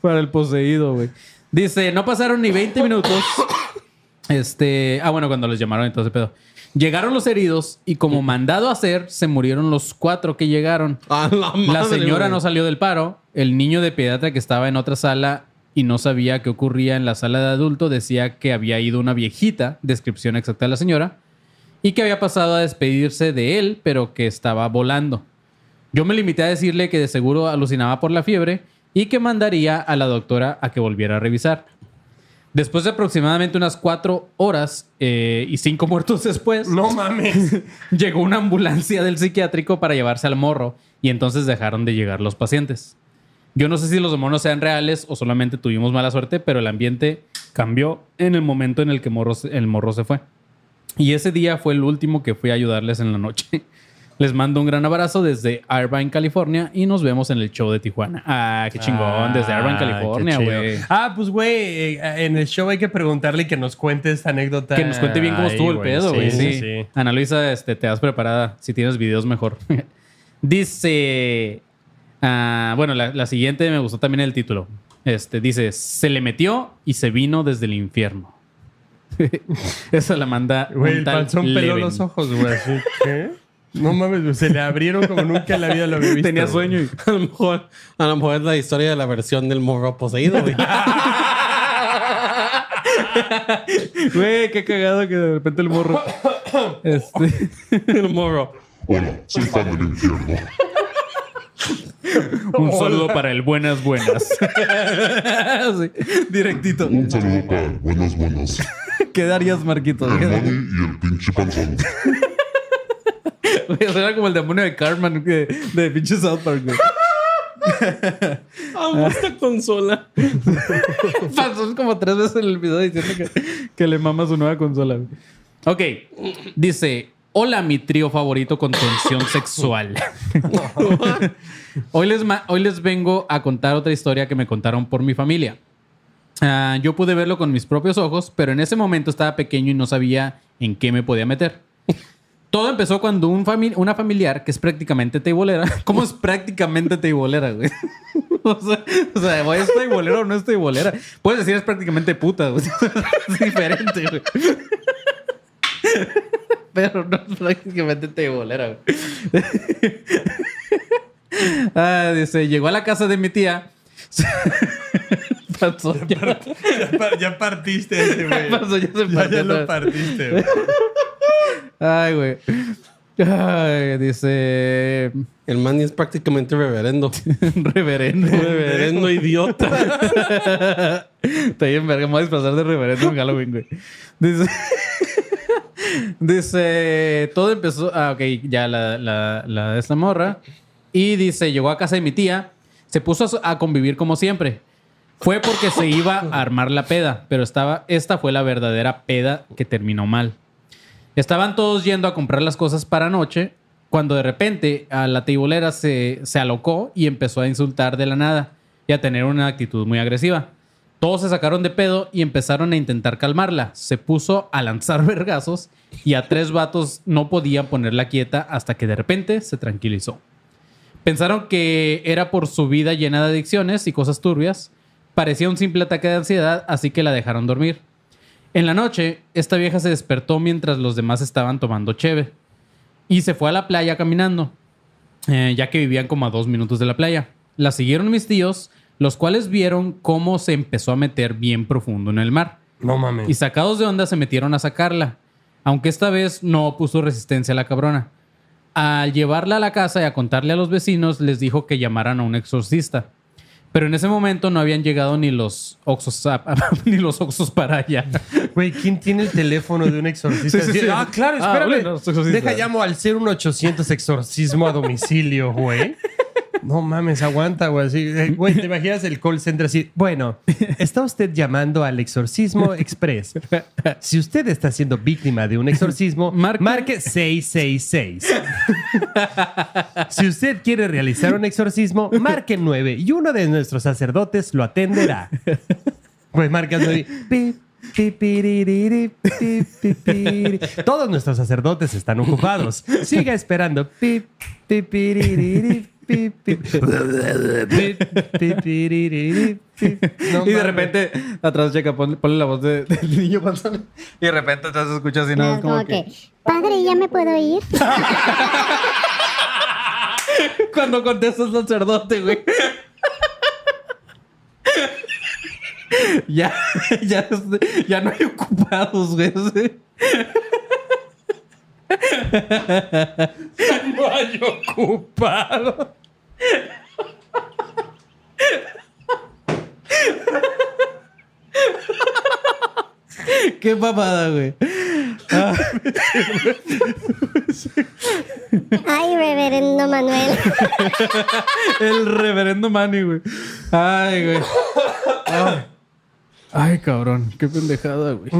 para el poseído, güey. Dice, no pasaron ni 20 minutos. <coughs> Este, ah, bueno, cuando los llamaron entonces, pedo. Llegaron los heridos y como mandado a hacer, se murieron los cuatro que llegaron. A la, señora güey. no salió del paro. El niño de pediatra que estaba en otra sala y no sabía qué ocurría en la sala de adulto decía que había ido una viejita, descripción exacta de la señora, y que había pasado a despedirse de él, pero que estaba volando. Yo me limité a decirle que de seguro alucinaba por la fiebre y que mandaría a la doctora a que volviera a revisar. Después de aproximadamente unas cuatro horas eh, y cinco <laughs> muertos después, No mames. <laughs> llegó una ambulancia del psiquiátrico para llevarse al morro y entonces dejaron de llegar los pacientes. Yo no sé si los demonios sean reales o solamente tuvimos mala suerte, pero el ambiente cambió en el momento en el que morro el morro se fue. Y ese día fue el último que fui a ayudarles en la noche. <laughs> Les mando un gran abrazo desde Irvine, California y nos vemos en el show de Tijuana. Ah, qué chingón, desde Irvine, Ah, California, güey. Ah, pues, güey, eh, en el show hay que preguntarle que nos cuente esta anécdota. Que nos cuente bien cómo Ay, estuvo el pedo, güey. Sí, Sí, sí. Ana Luisa, este, te das preparada. Si tienes videos, mejor. <laughs> Dice. ah, bueno, la, la siguiente me gustó también el título. Este, dice, se le metió y se vino desde el infierno. <laughs> Esa la manda Güey, un el panzón peló los ojos, güey. así, ¿Qué? <laughs> No mames, se le abrieron como nunca en la vida lo había visto. Tenía sueño y... <laughs> A lo mejor, a lo mejor es la historia de la versión del morro poseído, güey. <laughs> Güey, qué cagado que de repente el morro... Este... <laughs> el morro. Hola, soy fan del infierno. Un saludo para el buenas buenas. Sí, directito. Un saludo para el buenos buenos. ¿Qué darías, Marquito? El Manny y el pinche panzón. Era como el demonio de Cartman de, de pinche South Park, güey. Amo esta consola. <laughs> Pasó como tres veces en el video diciendo que, que le mama su nueva consola. güey. Ok, dice: Hola, mi trío favorito con tensión sexual. hoy, les ma- hoy les vengo a contar otra historia que me contaron por mi familia. Ah, yo pude verlo con mis propios ojos, pero en ese momento estaba pequeño y no sabía en qué me podía meter. Todo empezó cuando un fami- una familiar que es prácticamente teibolera. <laughs> ¿Cómo es prácticamente teibolera, güey? <laughs> o sea, o sea, ¿es teibolera o no es teibolera? Puedes decir es prácticamente puta, güey. <laughs> es diferente, güey. Pero no es prácticamente teibolera, güey. ah, dice, llegó a la casa de mi tía. Pasó ya. Ya, par- ya partiste <laughs> ese, güey. Pasó, ya se Ya, partió ya lo partiste, <laughs> güey. Ay, güey. Ay, dice. El man es prácticamente reverendo. <laughs> Reverendo. reverendo idiota. Está bien, verga. Me voy a disfrazar de reverendo en Halloween, güey. Dice. dice. Todo empezó. Ah, ok, ya la, la, la de esta morra. Y dice: llegó a casa de mi tía. Se puso a, so- a convivir como siempre. Fue porque se iba a <laughs> armar la peda, pero estaba, esta fue la verdadera peda que terminó mal. Estaban todos yendo a comprar las cosas para noche, cuando de repente a la teibolera se, se alocó y empezó a insultar de la nada y a tener una actitud muy agresiva. Todos se sacaron de pedo y empezaron a intentar calmarla. Se puso a lanzar <laughs> vergazos y a tres vatos no podían ponerla quieta hasta que de repente se tranquilizó. Pensaron que era por su vida llena de adicciones y cosas turbias. Parecía un simple ataque de ansiedad, así que la dejaron dormir. En la noche, esta vieja se despertó mientras los demás estaban tomando cheve y se fue a la playa caminando, eh, ya que vivían como a dos minutos de la playa. La siguieron mis tíos, los cuales vieron cómo se empezó a meter bien profundo en el mar. No mames. Y sacados de onda se metieron a sacarla, aunque esta vez no puso resistencia a la cabrona. Al llevarla a la casa y a contarle a los vecinos, les dijo que llamaran a un exorcista. Pero en ese momento no habían llegado ni los oxos, <laughs> ni los oxos para allá. Güey, ¿quién tiene el teléfono de un exorcista? Sí, sí, sí. Ah, claro, Ah, espérame. bueno. Deja llamo al 01800 exorcismo a domicilio, güey. No mames, aguanta, güey. Así, eh, Güey, ¿te imaginas el call center así? Bueno, está usted llamando al exorcismo express. Si usted está siendo víctima de un exorcismo, Marque- marque, 666. Si usted quiere realizar un exorcismo, marque 9 y uno de nuestros sacerdotes lo atenderá. Pues marcas ahí. Todos nuestros sacerdotes están ocupados. Siga esperando. No y de repente, atrás checa, ponle, ponle la voz de- del niño panzón. Y de repente atrás se escucha así, No, más como como que... que, padre, ¿ya me puedo ir? <laughs> Cuando contestas sacerdote, güey. <laughs> ya, ya, ya no hay ocupados, güey. Hay ocupado. Qué papada, güey. Ay, reverendo Manuel. El reverendo Manny, güey. Ay, güey. Ay. Ay, cabrón. Qué pendejada, güey.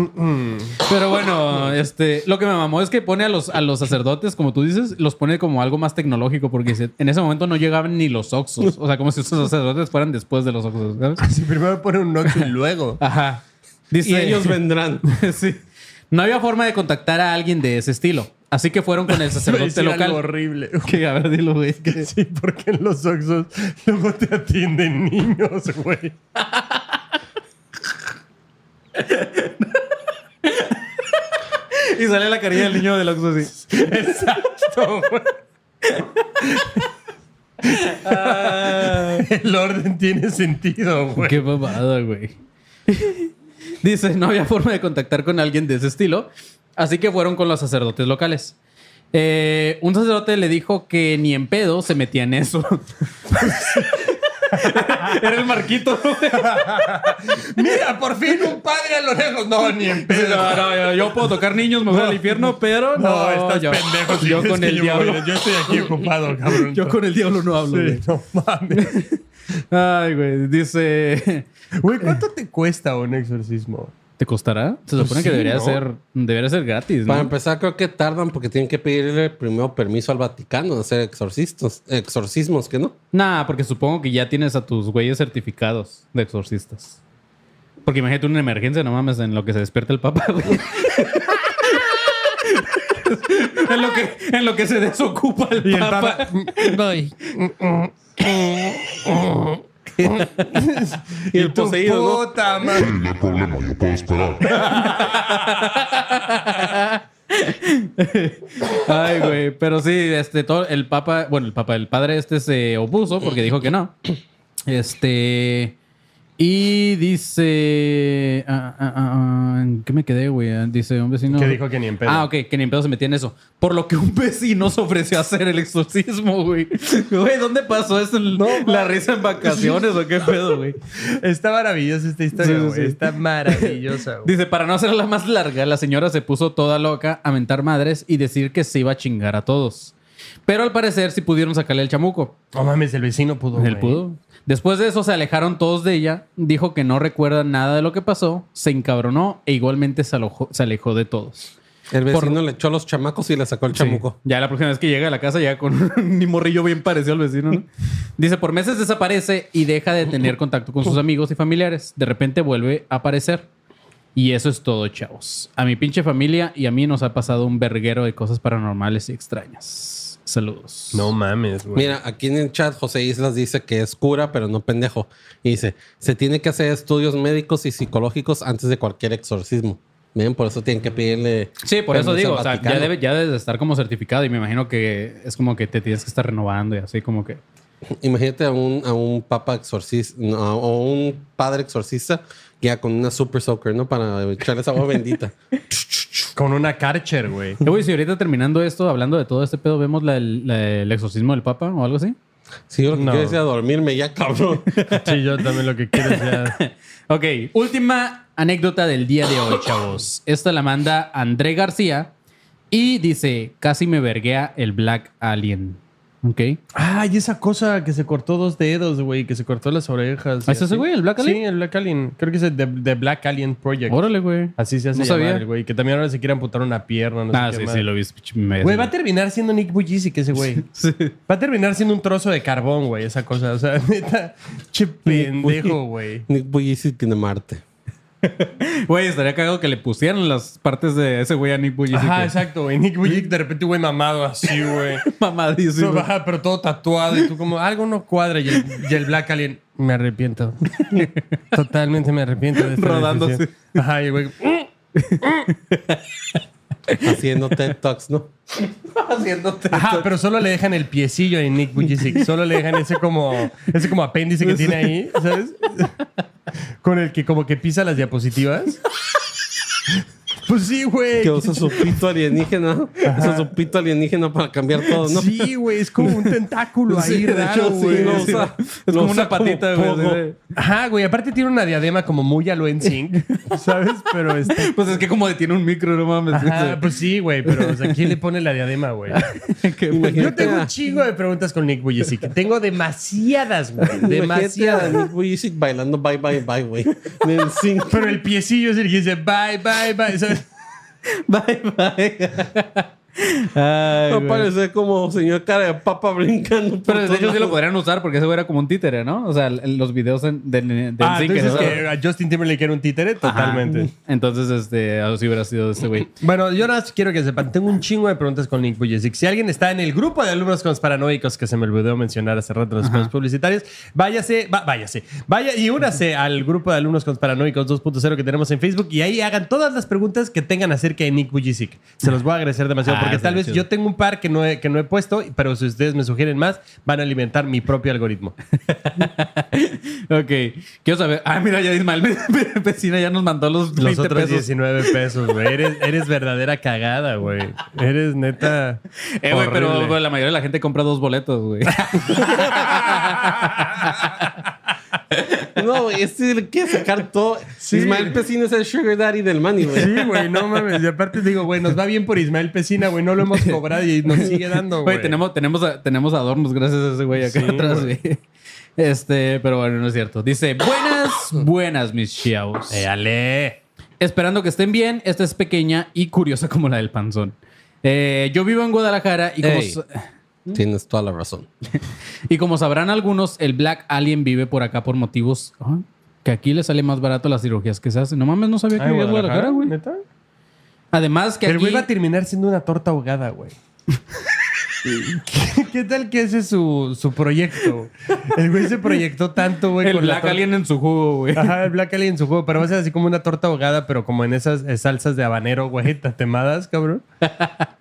Pero bueno, este, lo que me mamó es que pone a los, a los sacerdotes, como tú dices, los pone como algo más tecnológico, porque en ese momento no llegaban ni los oxos. O sea, como si esos sacerdotes fueran después de los oxos, ¿sabes? Si primero pone un noche y luego. Ajá. Dice, Y ellos vendrán. <laughs> sí. No había forma de contactar a alguien de ese estilo. Así que fueron con el <laughs> sacerdote decir algo local. horrible. <laughs> Que, a ver, dilo, güey. que- Sí, porque en los Oxxos luego te atienden niños, güey. Y sale la carilla del niño del Oxxo así. Exacto, güey. El orden tiene sentido, güey. Qué babada, güey. Dice, no había forma de contactar con alguien de ese estilo, así que fueron con los sacerdotes locales. Eh, un sacerdote le dijo que ni en pedo se metía en eso. <laughs> <laughs> Era el marquito. <laughs> Mira, por fin un padre a lo lejos. No, ni en pedo. No, no, yo, yo puedo tocar niños, me voy al infierno, pero no, No, estás yo, pendejo. si yo con el yo diablo. voy- Yo estoy aquí ocupado, <laughs> cabrón. Yo con el diablo no hablo. Sí, no mames. Ay, güey. Dice. Güey, ¿cuánto te cuesta un exorcismo? ¿Te costará? Se supone Pues que sí, debería ¿no? ser. Debería ser gratis, Para empezar, creo que tardan porque tienen que pedirle primero permiso al Vaticano de hacer exorcistas, exorcismos, que no. Nah, porque supongo que ya tienes a tus güeyes certificados de exorcistas. Porque imagínate una emergencia, no mames, en lo que se despierta el papa, güey. <laughs> en, lo que, en lo que se desocupa el Y el papa. <laughs> Y el tu poseído, ¿no? puta madre. Sí, no hay problema, yo puedo esperar. <laughs> Ay, güey. Pero sí, este, todo, el papa, bueno, el papa, el padre este se opuso porque dijo que no. Este. Y dice. ah, ah, ah, ¿en ¿Qué me quedé, güey? Dice un vecino. Que dijo que ni en pedo. Ah, ok, que ni en pedo se metía en eso. Por lo que un vecino se ofreció a hacer el exorcismo, güey. Güey, ¿dónde pasó eso? ¿La risa en vacaciones o qué pedo, güey? Está maravillosa esta historia, sí, güey. sí. Está maravillosa, güey. Dice, para no hacerla más larga, la señora se puso toda loca a mentar madres y decir que se iba a chingar a todos. Pero al parecer sí pudieron sacarle el chamuco. No mames, el vecino pudo. Él güey. pudo. Después de eso se alejaron todos de ella, dijo que no recuerda nada de lo que pasó, se encabronó e igualmente se alojó- se alejó de todos. El vecino le echó los chamacos y le sacó el chamuco. Sí. Ya la próxima vez que llega a la casa llega con <laughs> un morrillo bien parecido al vecino. ¿no? Dice, por meses desaparece y deja de tener contacto con sus amigos y familiares. De repente vuelve a aparecer. Y eso es todo, chavos. A mi pinche familia y a mí nos ha pasado un verguero de cosas paranormales y extrañas. Saludos. No mames, güey. Mira, aquí en el chat José Islas dice que es cura, pero no pendejo. Y dice, se tiene que hacer estudios médicos y psicológicos antes de cualquier exorcismo. Bien, por eso tienen que pedirle... Sí, por eso digo, o sea, ya, debe, ya debes de estar como certificado y me imagino que es como que te tienes que estar renovando y así como que... Imagínate a un, a un papa exorcista no, o un padre exorcista ya con una super soaker, ¿no? Para echarle esa agua bendita. <laughs> Con una Karcher, güey. Eh, güey, si ahorita terminando esto, hablando de todo este pedo, vemos la- la- el exorcismo del Papa o algo así. Si yo lo que No. quiero es ir a dormirme ya, cabrón. <laughs> Sí, yo también lo que quiero es ya. <laughs> Ok, última anécdota del día de hoy, chavos. Esta la manda André García y dice, casi me verguea el Black Alien. Ok. Ah, y esa cosa que se cortó dos dedos, güey, que se cortó las orejas. ¿Ah, ¿es ese güey, el Black Alien? Sí, el Black Alien. Creo que es el The, The Black Alien Project. Órale, güey. Así se hace No llamar sabía. el güey. Que también ahora se quiere amputar una pierna. No ah, sé sí, qué sí, lo mes, Güey, va a terminar siendo Nick Bujicic ese güey. <laughs> Sí. Va a terminar siendo un trozo de carbón, güey, esa cosa. O sea, <laughs> neta, che pendejo, güey. Nick Bujicic de Marte. Güey, estaría cagado que le pusieran las partes de ese güey a Nick Bujicic. Ajá, exacto, güey. Nick Bujicic de repente, güey, mamado así, güey. <laughs> Mamadísimo. No, ajá, pero todo tatuado y tú como, algo no cuadra. Y el, y el Black Alien, me arrepiento. <laughs> Totalmente me arrepiento de esta Rodándose. decisión". Ajá, y güey, Haciendo TED Talks, ¿no? <laughs> Haciéndote. Ajá, pero solo le dejan el piecillo a Nick Bujicic. Solo le dejan ese como, ese como apéndice que tiene ahí, ¿sabes? <laughs> Con el que como que pisa las diapositivas. <laughs> Pues sí, güey. Que usa su pito alienígena. Usa su pito alienígena para cambiar todo, ¿no? Sí, güey, es como un tentáculo ahí Sí, de raro, sí, güey. sí. usa- Es como usa una patita, como güey. Ajá, güey, aparte tiene una diadema como muy a lo en sync, <laughs> ¿sabes? Pero este... Pues es que como tiene un micro, no mames. Ajá, pues sí, güey, pero o sea, ¿quién le pone la diadema, güey? <laughs> Yo tengo un chingo de preguntas con Nick Bujicic. Tengo demasiadas, güey. Demasiadas. Nick Bujicic bailando bye, bye, bye, güey. Pero el piecillo es el que dice bye, bye, bye. ¿sabes? Bye, bye. <laughs> Ay, güey. parecer como señor cara de papa brincando. Pero de hecho sí lo podrían usar porque ese güey era como un títere, ¿no? O sea, los videos en- de, de, de Ah, entonces no- que a Justin Timberlake era un títere, Ajá. totalmente. Entonces, este, así hubiera sido este güey. Bueno, yo nada más quiero que sepan, tengo un chingo de preguntas con Nick Bujicic. Si alguien está en el grupo de alumnos con los paranoicos que se me olvidó mencionar hace rato en los juegos publicitarios, váyase, va- váyase, vaya y únase <laughs> al grupo de alumnos con los paranoicos 2.0 que tenemos en Facebook y ahí hagan todas las preguntas que tengan acerca de Nick Bujicic. Se los voy a agradecer demasiado Ah, porque sí, tal vez chido. yo tengo un par que no, he, que no he puesto, pero si ustedes me sugieren más, van a alimentar mi propio algoritmo. <laughs> Ok. Quiero saber. Ah, mira, ya Ismael Ve- <laughs> vecina ya nos mandó los 20 Los otros pesos. 19 pesos, güey. Eres, eres verdadera cagada, güey. Eres neta. <laughs> Eh, güey, pero la mayoría de la gente compra dos boletos, güey. No, güey, este le quiere sacar todo. Sí. Ismael Pesino es el sugar daddy del money, güey. Sí, güey, no mames. Y aparte digo, güey, nos va bien por Ismael Pesina, güey. No lo hemos cobrado y nos sigue dando, güey. Güey, tenemos, tenemos, tenemos adornos gracias a ese güey acá Sí, atrás, güey. Este, pero bueno, no es cierto. Dice, buenas, buenas, mis chiaos. Eh, ale. Esperando que estén bien. Esta es pequeña y curiosa como la del panzón. Eh, yo vivo en Guadalajara y como, Ey. Tienes toda la razón. <laughs> y como sabrán algunos, el Black Alien vive por acá por motivos ah, que aquí le sale más barato las cirugías que se hacen. No mames, no sabía que vivía en Guadalajara, güey. ¿Neta? Además que El aquí... va a terminar siendo una torta ahogada, güey. <laughs> ¿Qué, qué tal que ese es su, su proyecto? El güey se proyectó tanto, güey. el con la Black Alien en su jugo, güey. Ajá, el Black Alien en su juego, pero va a ser así como una torta ahogada, pero como en esas eh, salsas de habanero, güey, tatemadas, cabrón.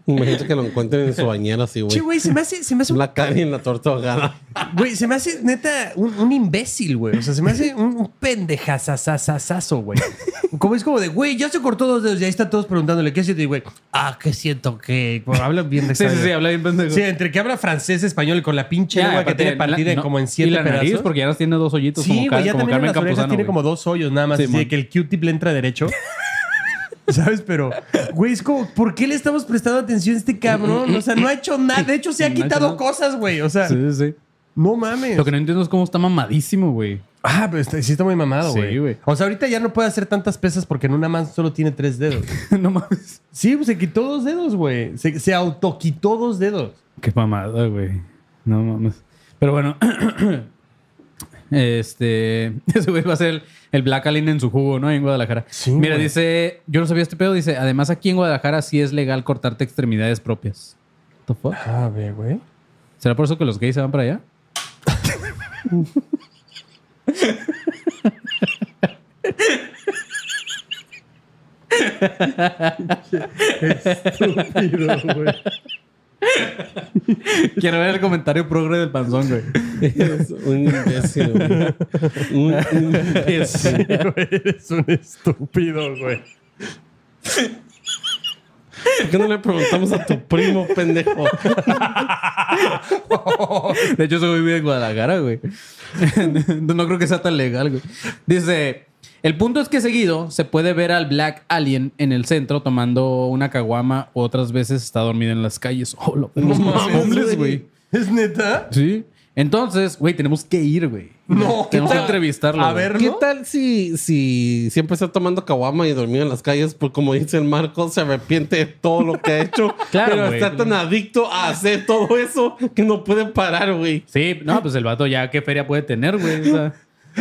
Imagínate que lo encuentren en su bañera así, güey. Che, güey, se me hace, se me hace un La carne en la torta ahogada. Güey, se me hace neta un, un imbécil, güey. O sea, se me hace un, un pendejazazazazo, güey. Como es como de, güey, ya se cortó dos dedos y ahí están todos preguntándole qué siento. Y güey, ah, qué siento que. Bueno, habla bien Sí, sí, extraño. sí, habla bien pendejo. Sí, entre que habla francés, español y con la pinche Ya, lengua que aparte, tiene partida la- no, como en siete y la nariz, pedazos. porque ya las tiene dos hoyitos como, Sí, Car- güey, ya como también en Carmen las orejas Campuzano, tiene güey. como dos hoyos nada más. Sí, así de que el Q-tip le entra derecho. <laughs> ¿Sabes? Pero, güey, es como, ¿por qué le estamos prestando atención a este cabrón? O sea, no ha hecho nada. De hecho, se ha No ha hecho quitado nada. cosas, güey. O sea, Sí, sí, sí. no mames. Lo que no entiendo es cómo está mamadísimo, güey. Ah, pero está- sí está muy mamado, Sí, güey. güey. O sea, ahorita ya no puede hacer tantas pesas porque en una mano solo tiene tres dedos. <laughs> no mames. Sí, pues se quitó dos dedos, güey. Se, se autoquitó dos dedos. Qué mamada, güey. No mames. Pero bueno. <clears throat> este. <laughs> Ese güey va a ser el, el Black Alien en su jugo, ¿no? En Guadalajara. Sí, Mira, güey. dice. Yo no sabía este pedo. Dice. Además, aquí en Guadalajara sí es legal cortarte extremidades propias. What the fuck? A ver, güey. ¿Será por eso que los gays se van para allá? <laughs> Estúpido, güey. Quiero ver el comentario progre del panzón, güey. Es un imbécil, güey. Un <laughs> imbécil. güey, Eres un estúpido, güey. ¿Por qué no le preguntamos a tu primo, pendejo? De hecho, güey vive en Guadalajara, güey. no creo que sea tan legal, güey. Dice: El punto es que seguido se puede ver al Black Alien en el centro tomando una caguama. Otras veces está dormido en las calles. Oh, lo más homeless, güey. ¿Es neta? Sí. Entonces, güey, tenemos que ir, güey. No, tenemos ¿qué que entrevistarlo. A ver, ¿Qué tal si, si siempre está tomando caguama y dormido en las calles? Pues como dice el Marco, se arrepiente de todo lo que ha hecho. <laughs> Claro, pero güey. está tan adicto a hacer todo eso que no puede parar, güey. Sí, no, pues el vato ya qué feria puede tener, güey. O sea,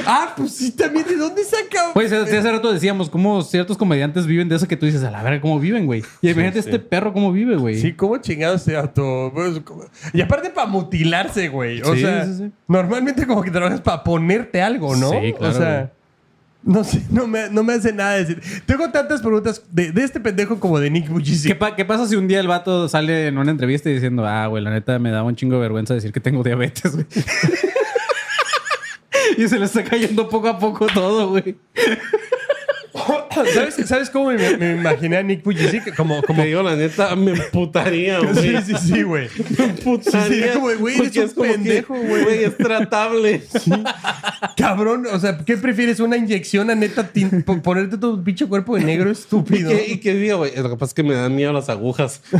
Ah, pues sí, también. ¿De dónde saca? Pues hace hace rato decíamos cómo ciertos comediantes viven de eso que tú dices, a la verga, cómo viven, güey. Y imagínate este perro cómo vive, güey. Sí, ¿cómo chingados se auto...? pues, Y aparte para mutilarse, güey. O Sí, sea, sí, sí. normalmente como que trabajas para ponerte algo, ¿no? Sí, claro, O sea, no sé, no me, no me hace nada decir. Tengo tantas preguntas de, de este pendejo como de Nick ¿Qué, Bujicic. pa- qué pasa si un día el vato sale en una entrevista diciendo, ah, güey, la neta me da un chingo de vergüenza decir que tengo diabetes, güey? <laughs> <laughs> y se le está cayendo poco a poco todo, güey. ¿Sabes, ¿Sabes cómo me, me imaginé a Nick Bujicic? Como, como... Te digo, la neta, me emputaría, güey. Sí, sí, sí, güey. <laughs> Me emputaría. Güey, eres un es que, pendejo, güey. Güey, es tratable. Cabrón, o sea, ¿qué prefieres? ¿Una inyección a neta ponerte todo el pinche cuerpo de negro ¿Y estúpido? qué, y qué diga, güey? Lo que pasa es que me dan miedo las agujas. <laughs>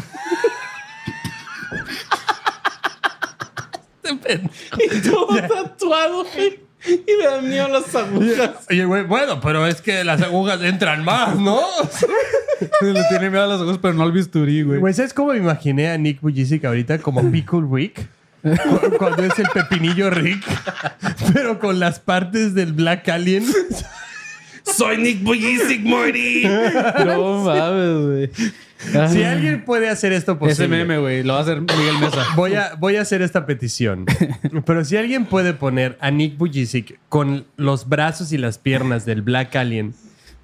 y todo tatuado, güey. <laughs> Y me dan miedo las agujas. Oye, güey, bueno, pero es que las agujas entran más, ¿no? <laughs> Le tiene miedo a los ojos, pero no al bisturí, güey. Güey, ¿sabes cómo me imaginé a Nick Bujicic ahorita? Como Pickle Rick. Cu- Cuando es el pepinillo Rick. <laughs> Pero con las partes del Black Alien. Soy Nick Bujicic, Morty. No mames, güey. Si alguien puede hacer esto posible. Ese meme, güey, lo va a hacer Miguel Mesa. Voy a, voy a hacer esta petición. <laughs> Pero si alguien puede poner a Nick Bujicic con los brazos y las piernas del Black Alien,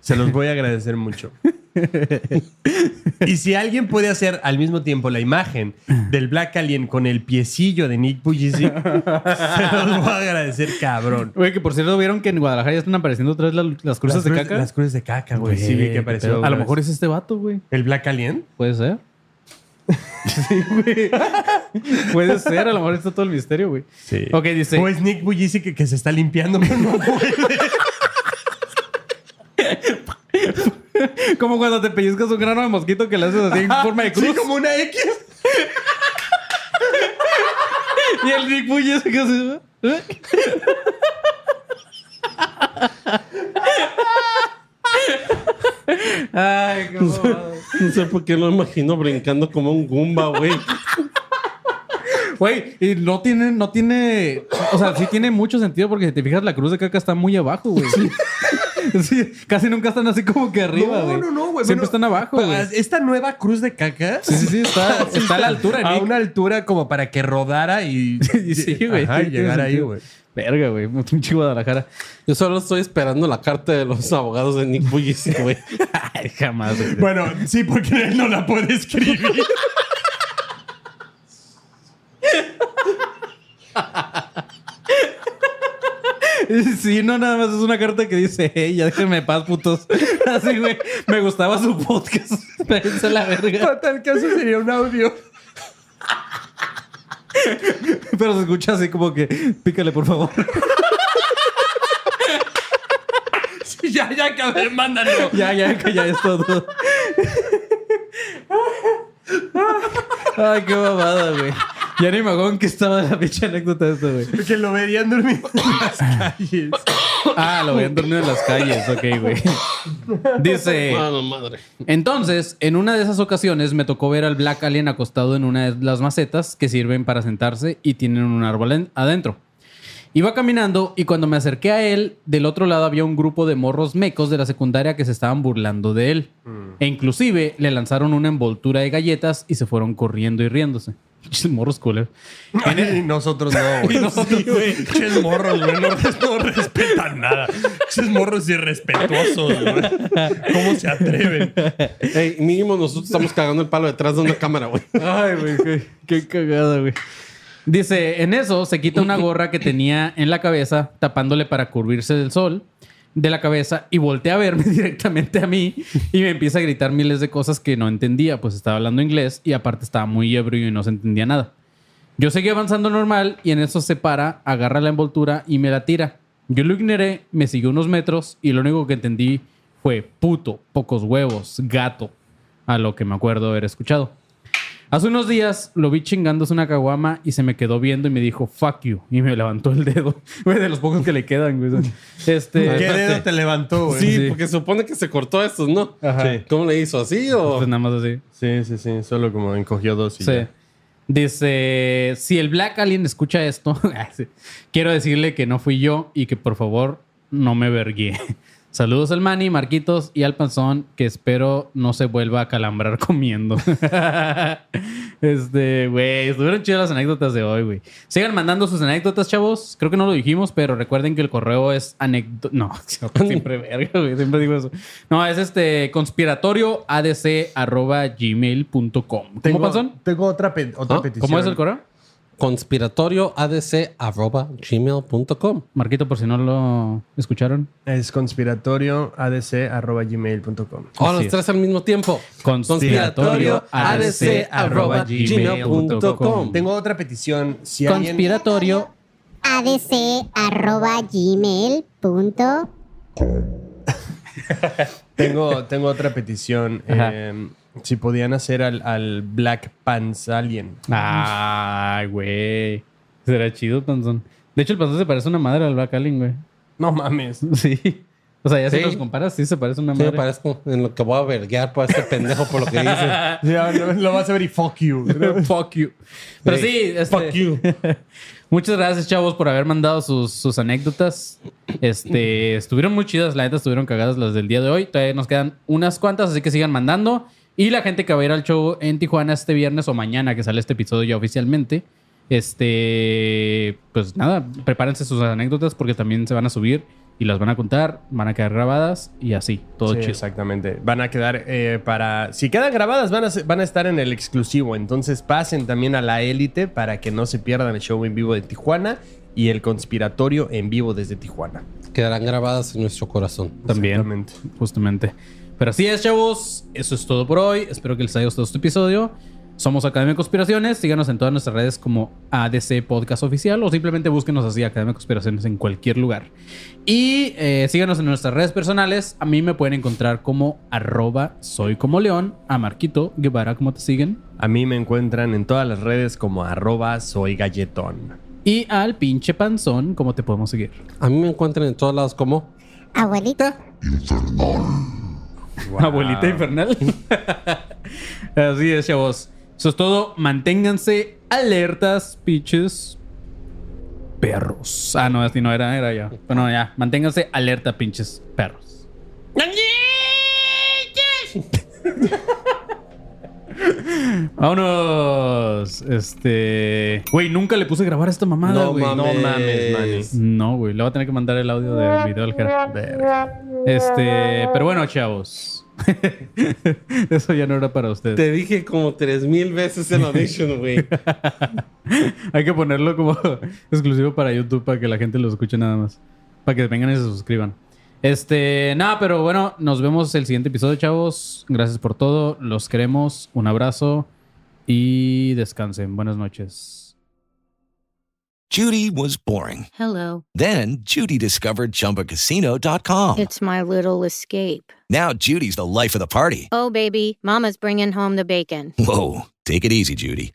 se los voy a agradecer mucho. <laughs> Y si alguien puede hacer al mismo tiempo la imagen del Black Alien con el piecillo de Nick Bujicic, <laughs> se los voy a agradecer, cabrón. Güey, que por cierto, ¿vieron que en Guadalajara ya están apareciendo otra vez la- las cruces de caca? Las cruces de caca, güey. Sí, vi que apareció. A lo mejor vez. es este vato, güey. ¿El Black Alien? Puede ser. <laughs> sí, güey. Puede ser, a lo mejor está todo el misterio, güey. Sí. Ok, dice. O es Nick Bujicic que, que se está limpiando, pero no puede. <laughs> Como cuando te pellizcas un grano de mosquito que le haces así en forma de cruz. Sí, como una X. <laughs> Y el Nick Bull ese que hace. ¿eh? <laughs> Ay, qué mamada. No sé por qué lo imagino brincando como un Goomba, güey. Güey, y no tiene, no tiene. O sea, sí tiene mucho sentido porque si te fijas, la cruz de caca está muy abajo, güey. Sí, <laughs> casi nunca están así como que arriba. No, no, no, güey. Siempre Bueno, están abajo, güey. Esta nueva cruz de caca. Sí, sí, sí, está, <laughs> está a la altura, A Nick. una altura como para que rodara y, <laughs> sí, güey. Tiene llegar ahí, güey. Verga, güey. Pinche Guadalajara. Yo solo estoy esperando la carta de los abogados de Nick Bujicic, güey. Jamás, güey. Bueno, sí, porque él no la puede escribir. <laughs> Sí, no, nada más es una carta que dice, hey, ya déjenme en paz, putos. <laughs> Así, güey. Me gustaba su podcast. <laughs> A la verga. Para tal caso sería un audio. Pero se escucha así como que, pícale, por favor. ya, ya acabé, mándalo. ya, ya, que ya es todo. Ay, qué mamada, güey. Ya ni me acuerdo en qué estaba la pinche anécdota de esto, güey. Que lo verían dormido en las <laughs> calles. Ah, lo habían dormido en las calles. Ok, güey. Dice... Mano, madre. Entonces, en una de esas ocasiones me tocó ver al Black Alien acostado en una de las macetas que sirven para sentarse y tienen un árbol en- adentro. Iba caminando y cuando me acerqué a él, del otro lado había un grupo de morros mecos de la secundaria que se estaban burlando de él. E inclusive le lanzaron una envoltura de galletas y se fueron corriendo y riéndose. Pinches morros cooler. <laughs> Y nosotros no, güey. <laughs> Y nosotros, güey. Morros, güey. No, no respetan nada. Pinches morros irrespetuosos, güey. ¿Cómo se atreven? Ey, mínimo nosotros estamos cagando el palo detrás de una cámara, güey. Ay, güey, qué, qué cagada, güey. Dice, en eso se quita una gorra que tenía en la cabeza, tapándole para cubrirse del sol de la cabeza y voltea a verme <laughs> directamente a mí y me empieza a gritar miles de cosas que no entendía, pues estaba hablando inglés y aparte estaba muy ebrio y no se entendía nada. Yo seguí avanzando normal y en eso se para, agarra la envoltura y me la tira. Yo lo ignoré, me siguió unos metros y lo único que entendí fue puto, pocos huevos, gato, a lo que me acuerdo haber escuchado. Hace unos días lo vi chingándose una caguama y se me quedó viendo y me dijo fuck you y me levantó el dedo. <laughs> Güey, de los pocos que le quedan, güey. Este. ¿Qué dedo te levantó, güey? Sí, Sí. porque supone que se cortó estos, ¿no? Ajá. Sí. ¿Cómo le hizo? ¿Así o...? Pues nada más así. Sí, sí, sí. Solo como encogió dos y Sí. ya. Dice, si el Black Alien escucha esto, <laughs> sí, quiero decirle que no fui yo y que por favor no me vergué. Saludos al Manny, Marquitos y al Panzón, que espero no se vuelva a calambrar <laughs> comiendo. este, güey, estuvieron chidas las anécdotas de hoy, güey. Sigan mandando sus anécdotas, chavos. Creo que no lo dijimos, pero recuerden que el correo es anécdota. No, <laughs> siempre verga, güey. Siempre digo eso. No, es este conspiratorio gmail.com. ¿Cómo, Panzón? tengo otra, pe- otra ¿Ah? petición. ¿Cómo es el correo? conspiratorioadc.gmail.com Marquito, por si no lo escucharon. Es conspiratorioadc.gmail.com. Oh, Así los es. tres al mismo tiempo. Conspiratorio ADC arroba gmail.com. Tengo otra petición. Si alguien... Conspiratorio. adc.gmail.com <laughs> Tengo, tengo otra petición. Ajá. Eh, si podían hacer al, al Black Pants Alien. Ay, güey. Será chido, Panzón. De hecho, el Panzón se parece a una madre al Black Alien, güey. No mames. <laughs> Sí. O sea, ya si Sí. los comparas, sí se parece una Sí, madre. me parezco en lo que voy a verguear por este pendejo por lo que dice. <laughs> Ya, lo, lo vas a ver y fuck you. <laughs> Fuck you. Pero Sí. sí, este- Fuck you. Muchas gracias, chavos, por haber mandado sus, sus anécdotas. Este, estuvieron muy chidas, la neta estuvieron cagadas las del día de hoy. Todavía nos quedan unas cuantas, así que sigan mandando. Y la gente que va a ir al show en Tijuana este viernes o mañana, que sale este episodio ya oficialmente. Este, pues nada, prepárense sus anécdotas porque también se van a subir y las van a contar, van a quedar grabadas y así, todo Sí, chido. exactamente. Van a quedar eh, para. Si quedan grabadas, van a, ser- van a estar en el exclusivo. Entonces pasen también a la élite para que no se pierdan el show en vivo de Tijuana y el conspiratorio en vivo desde Tijuana. Quedarán grabadas en nuestro corazón. También. Justamente. Pero así es, chavos. Eso es todo por hoy. Espero que les haya gustado este episodio. Somos Academia de Conspiraciones. Síganos en todas nuestras redes como ADC Podcast Oficial o simplemente búsquenos así Academia de Conspiraciones en cualquier lugar. Y eh, síganos en nuestras redes personales. A mí me pueden encontrar como arroba soy como león. A Marquito Guevara, ¿cómo te siguen? A mí me encuentran en todas las redes como arroba soy galletón. Y al pinche panzón, ¿cómo te podemos seguir? A mí me encuentran en todos lados como Abuelita. Abuelita infernal. <laughs> Así es, chavos. Eso es todo. Manténganse alertas, pinches perros. Ah, no, así no era, era ya. Bueno, ya. Manténganse alerta, pinches perros. <laughs> <laughs> Vámonos. Este. Güey, nunca le puse a grabar esta mamada, No güey. mames. No mames, manes. No, güey. Le voy a tener que mandar el audio del video al cara. Este. Pero bueno, chavos. <laughs> Eso ya no era para ustedes. Te dije como tres mil veces en Audition, <laughs> güey. Hay que ponerlo como exclusivo para YouTube para que la gente lo escuche nada más. Para que vengan y se suscriban. Este, nada, pero bueno, nos vemos el siguiente episodio, chavos. Gracias por todo. Los queremos. Un abrazo y descansen. Buenas noches. Judy was boring. Hello. Then Judy discovered ChumbaCasino.com. It's my little escape. Now Judy's the life of the party. Oh, baby, Mama's bringing home the bacon. Whoa, take it easy, Judy.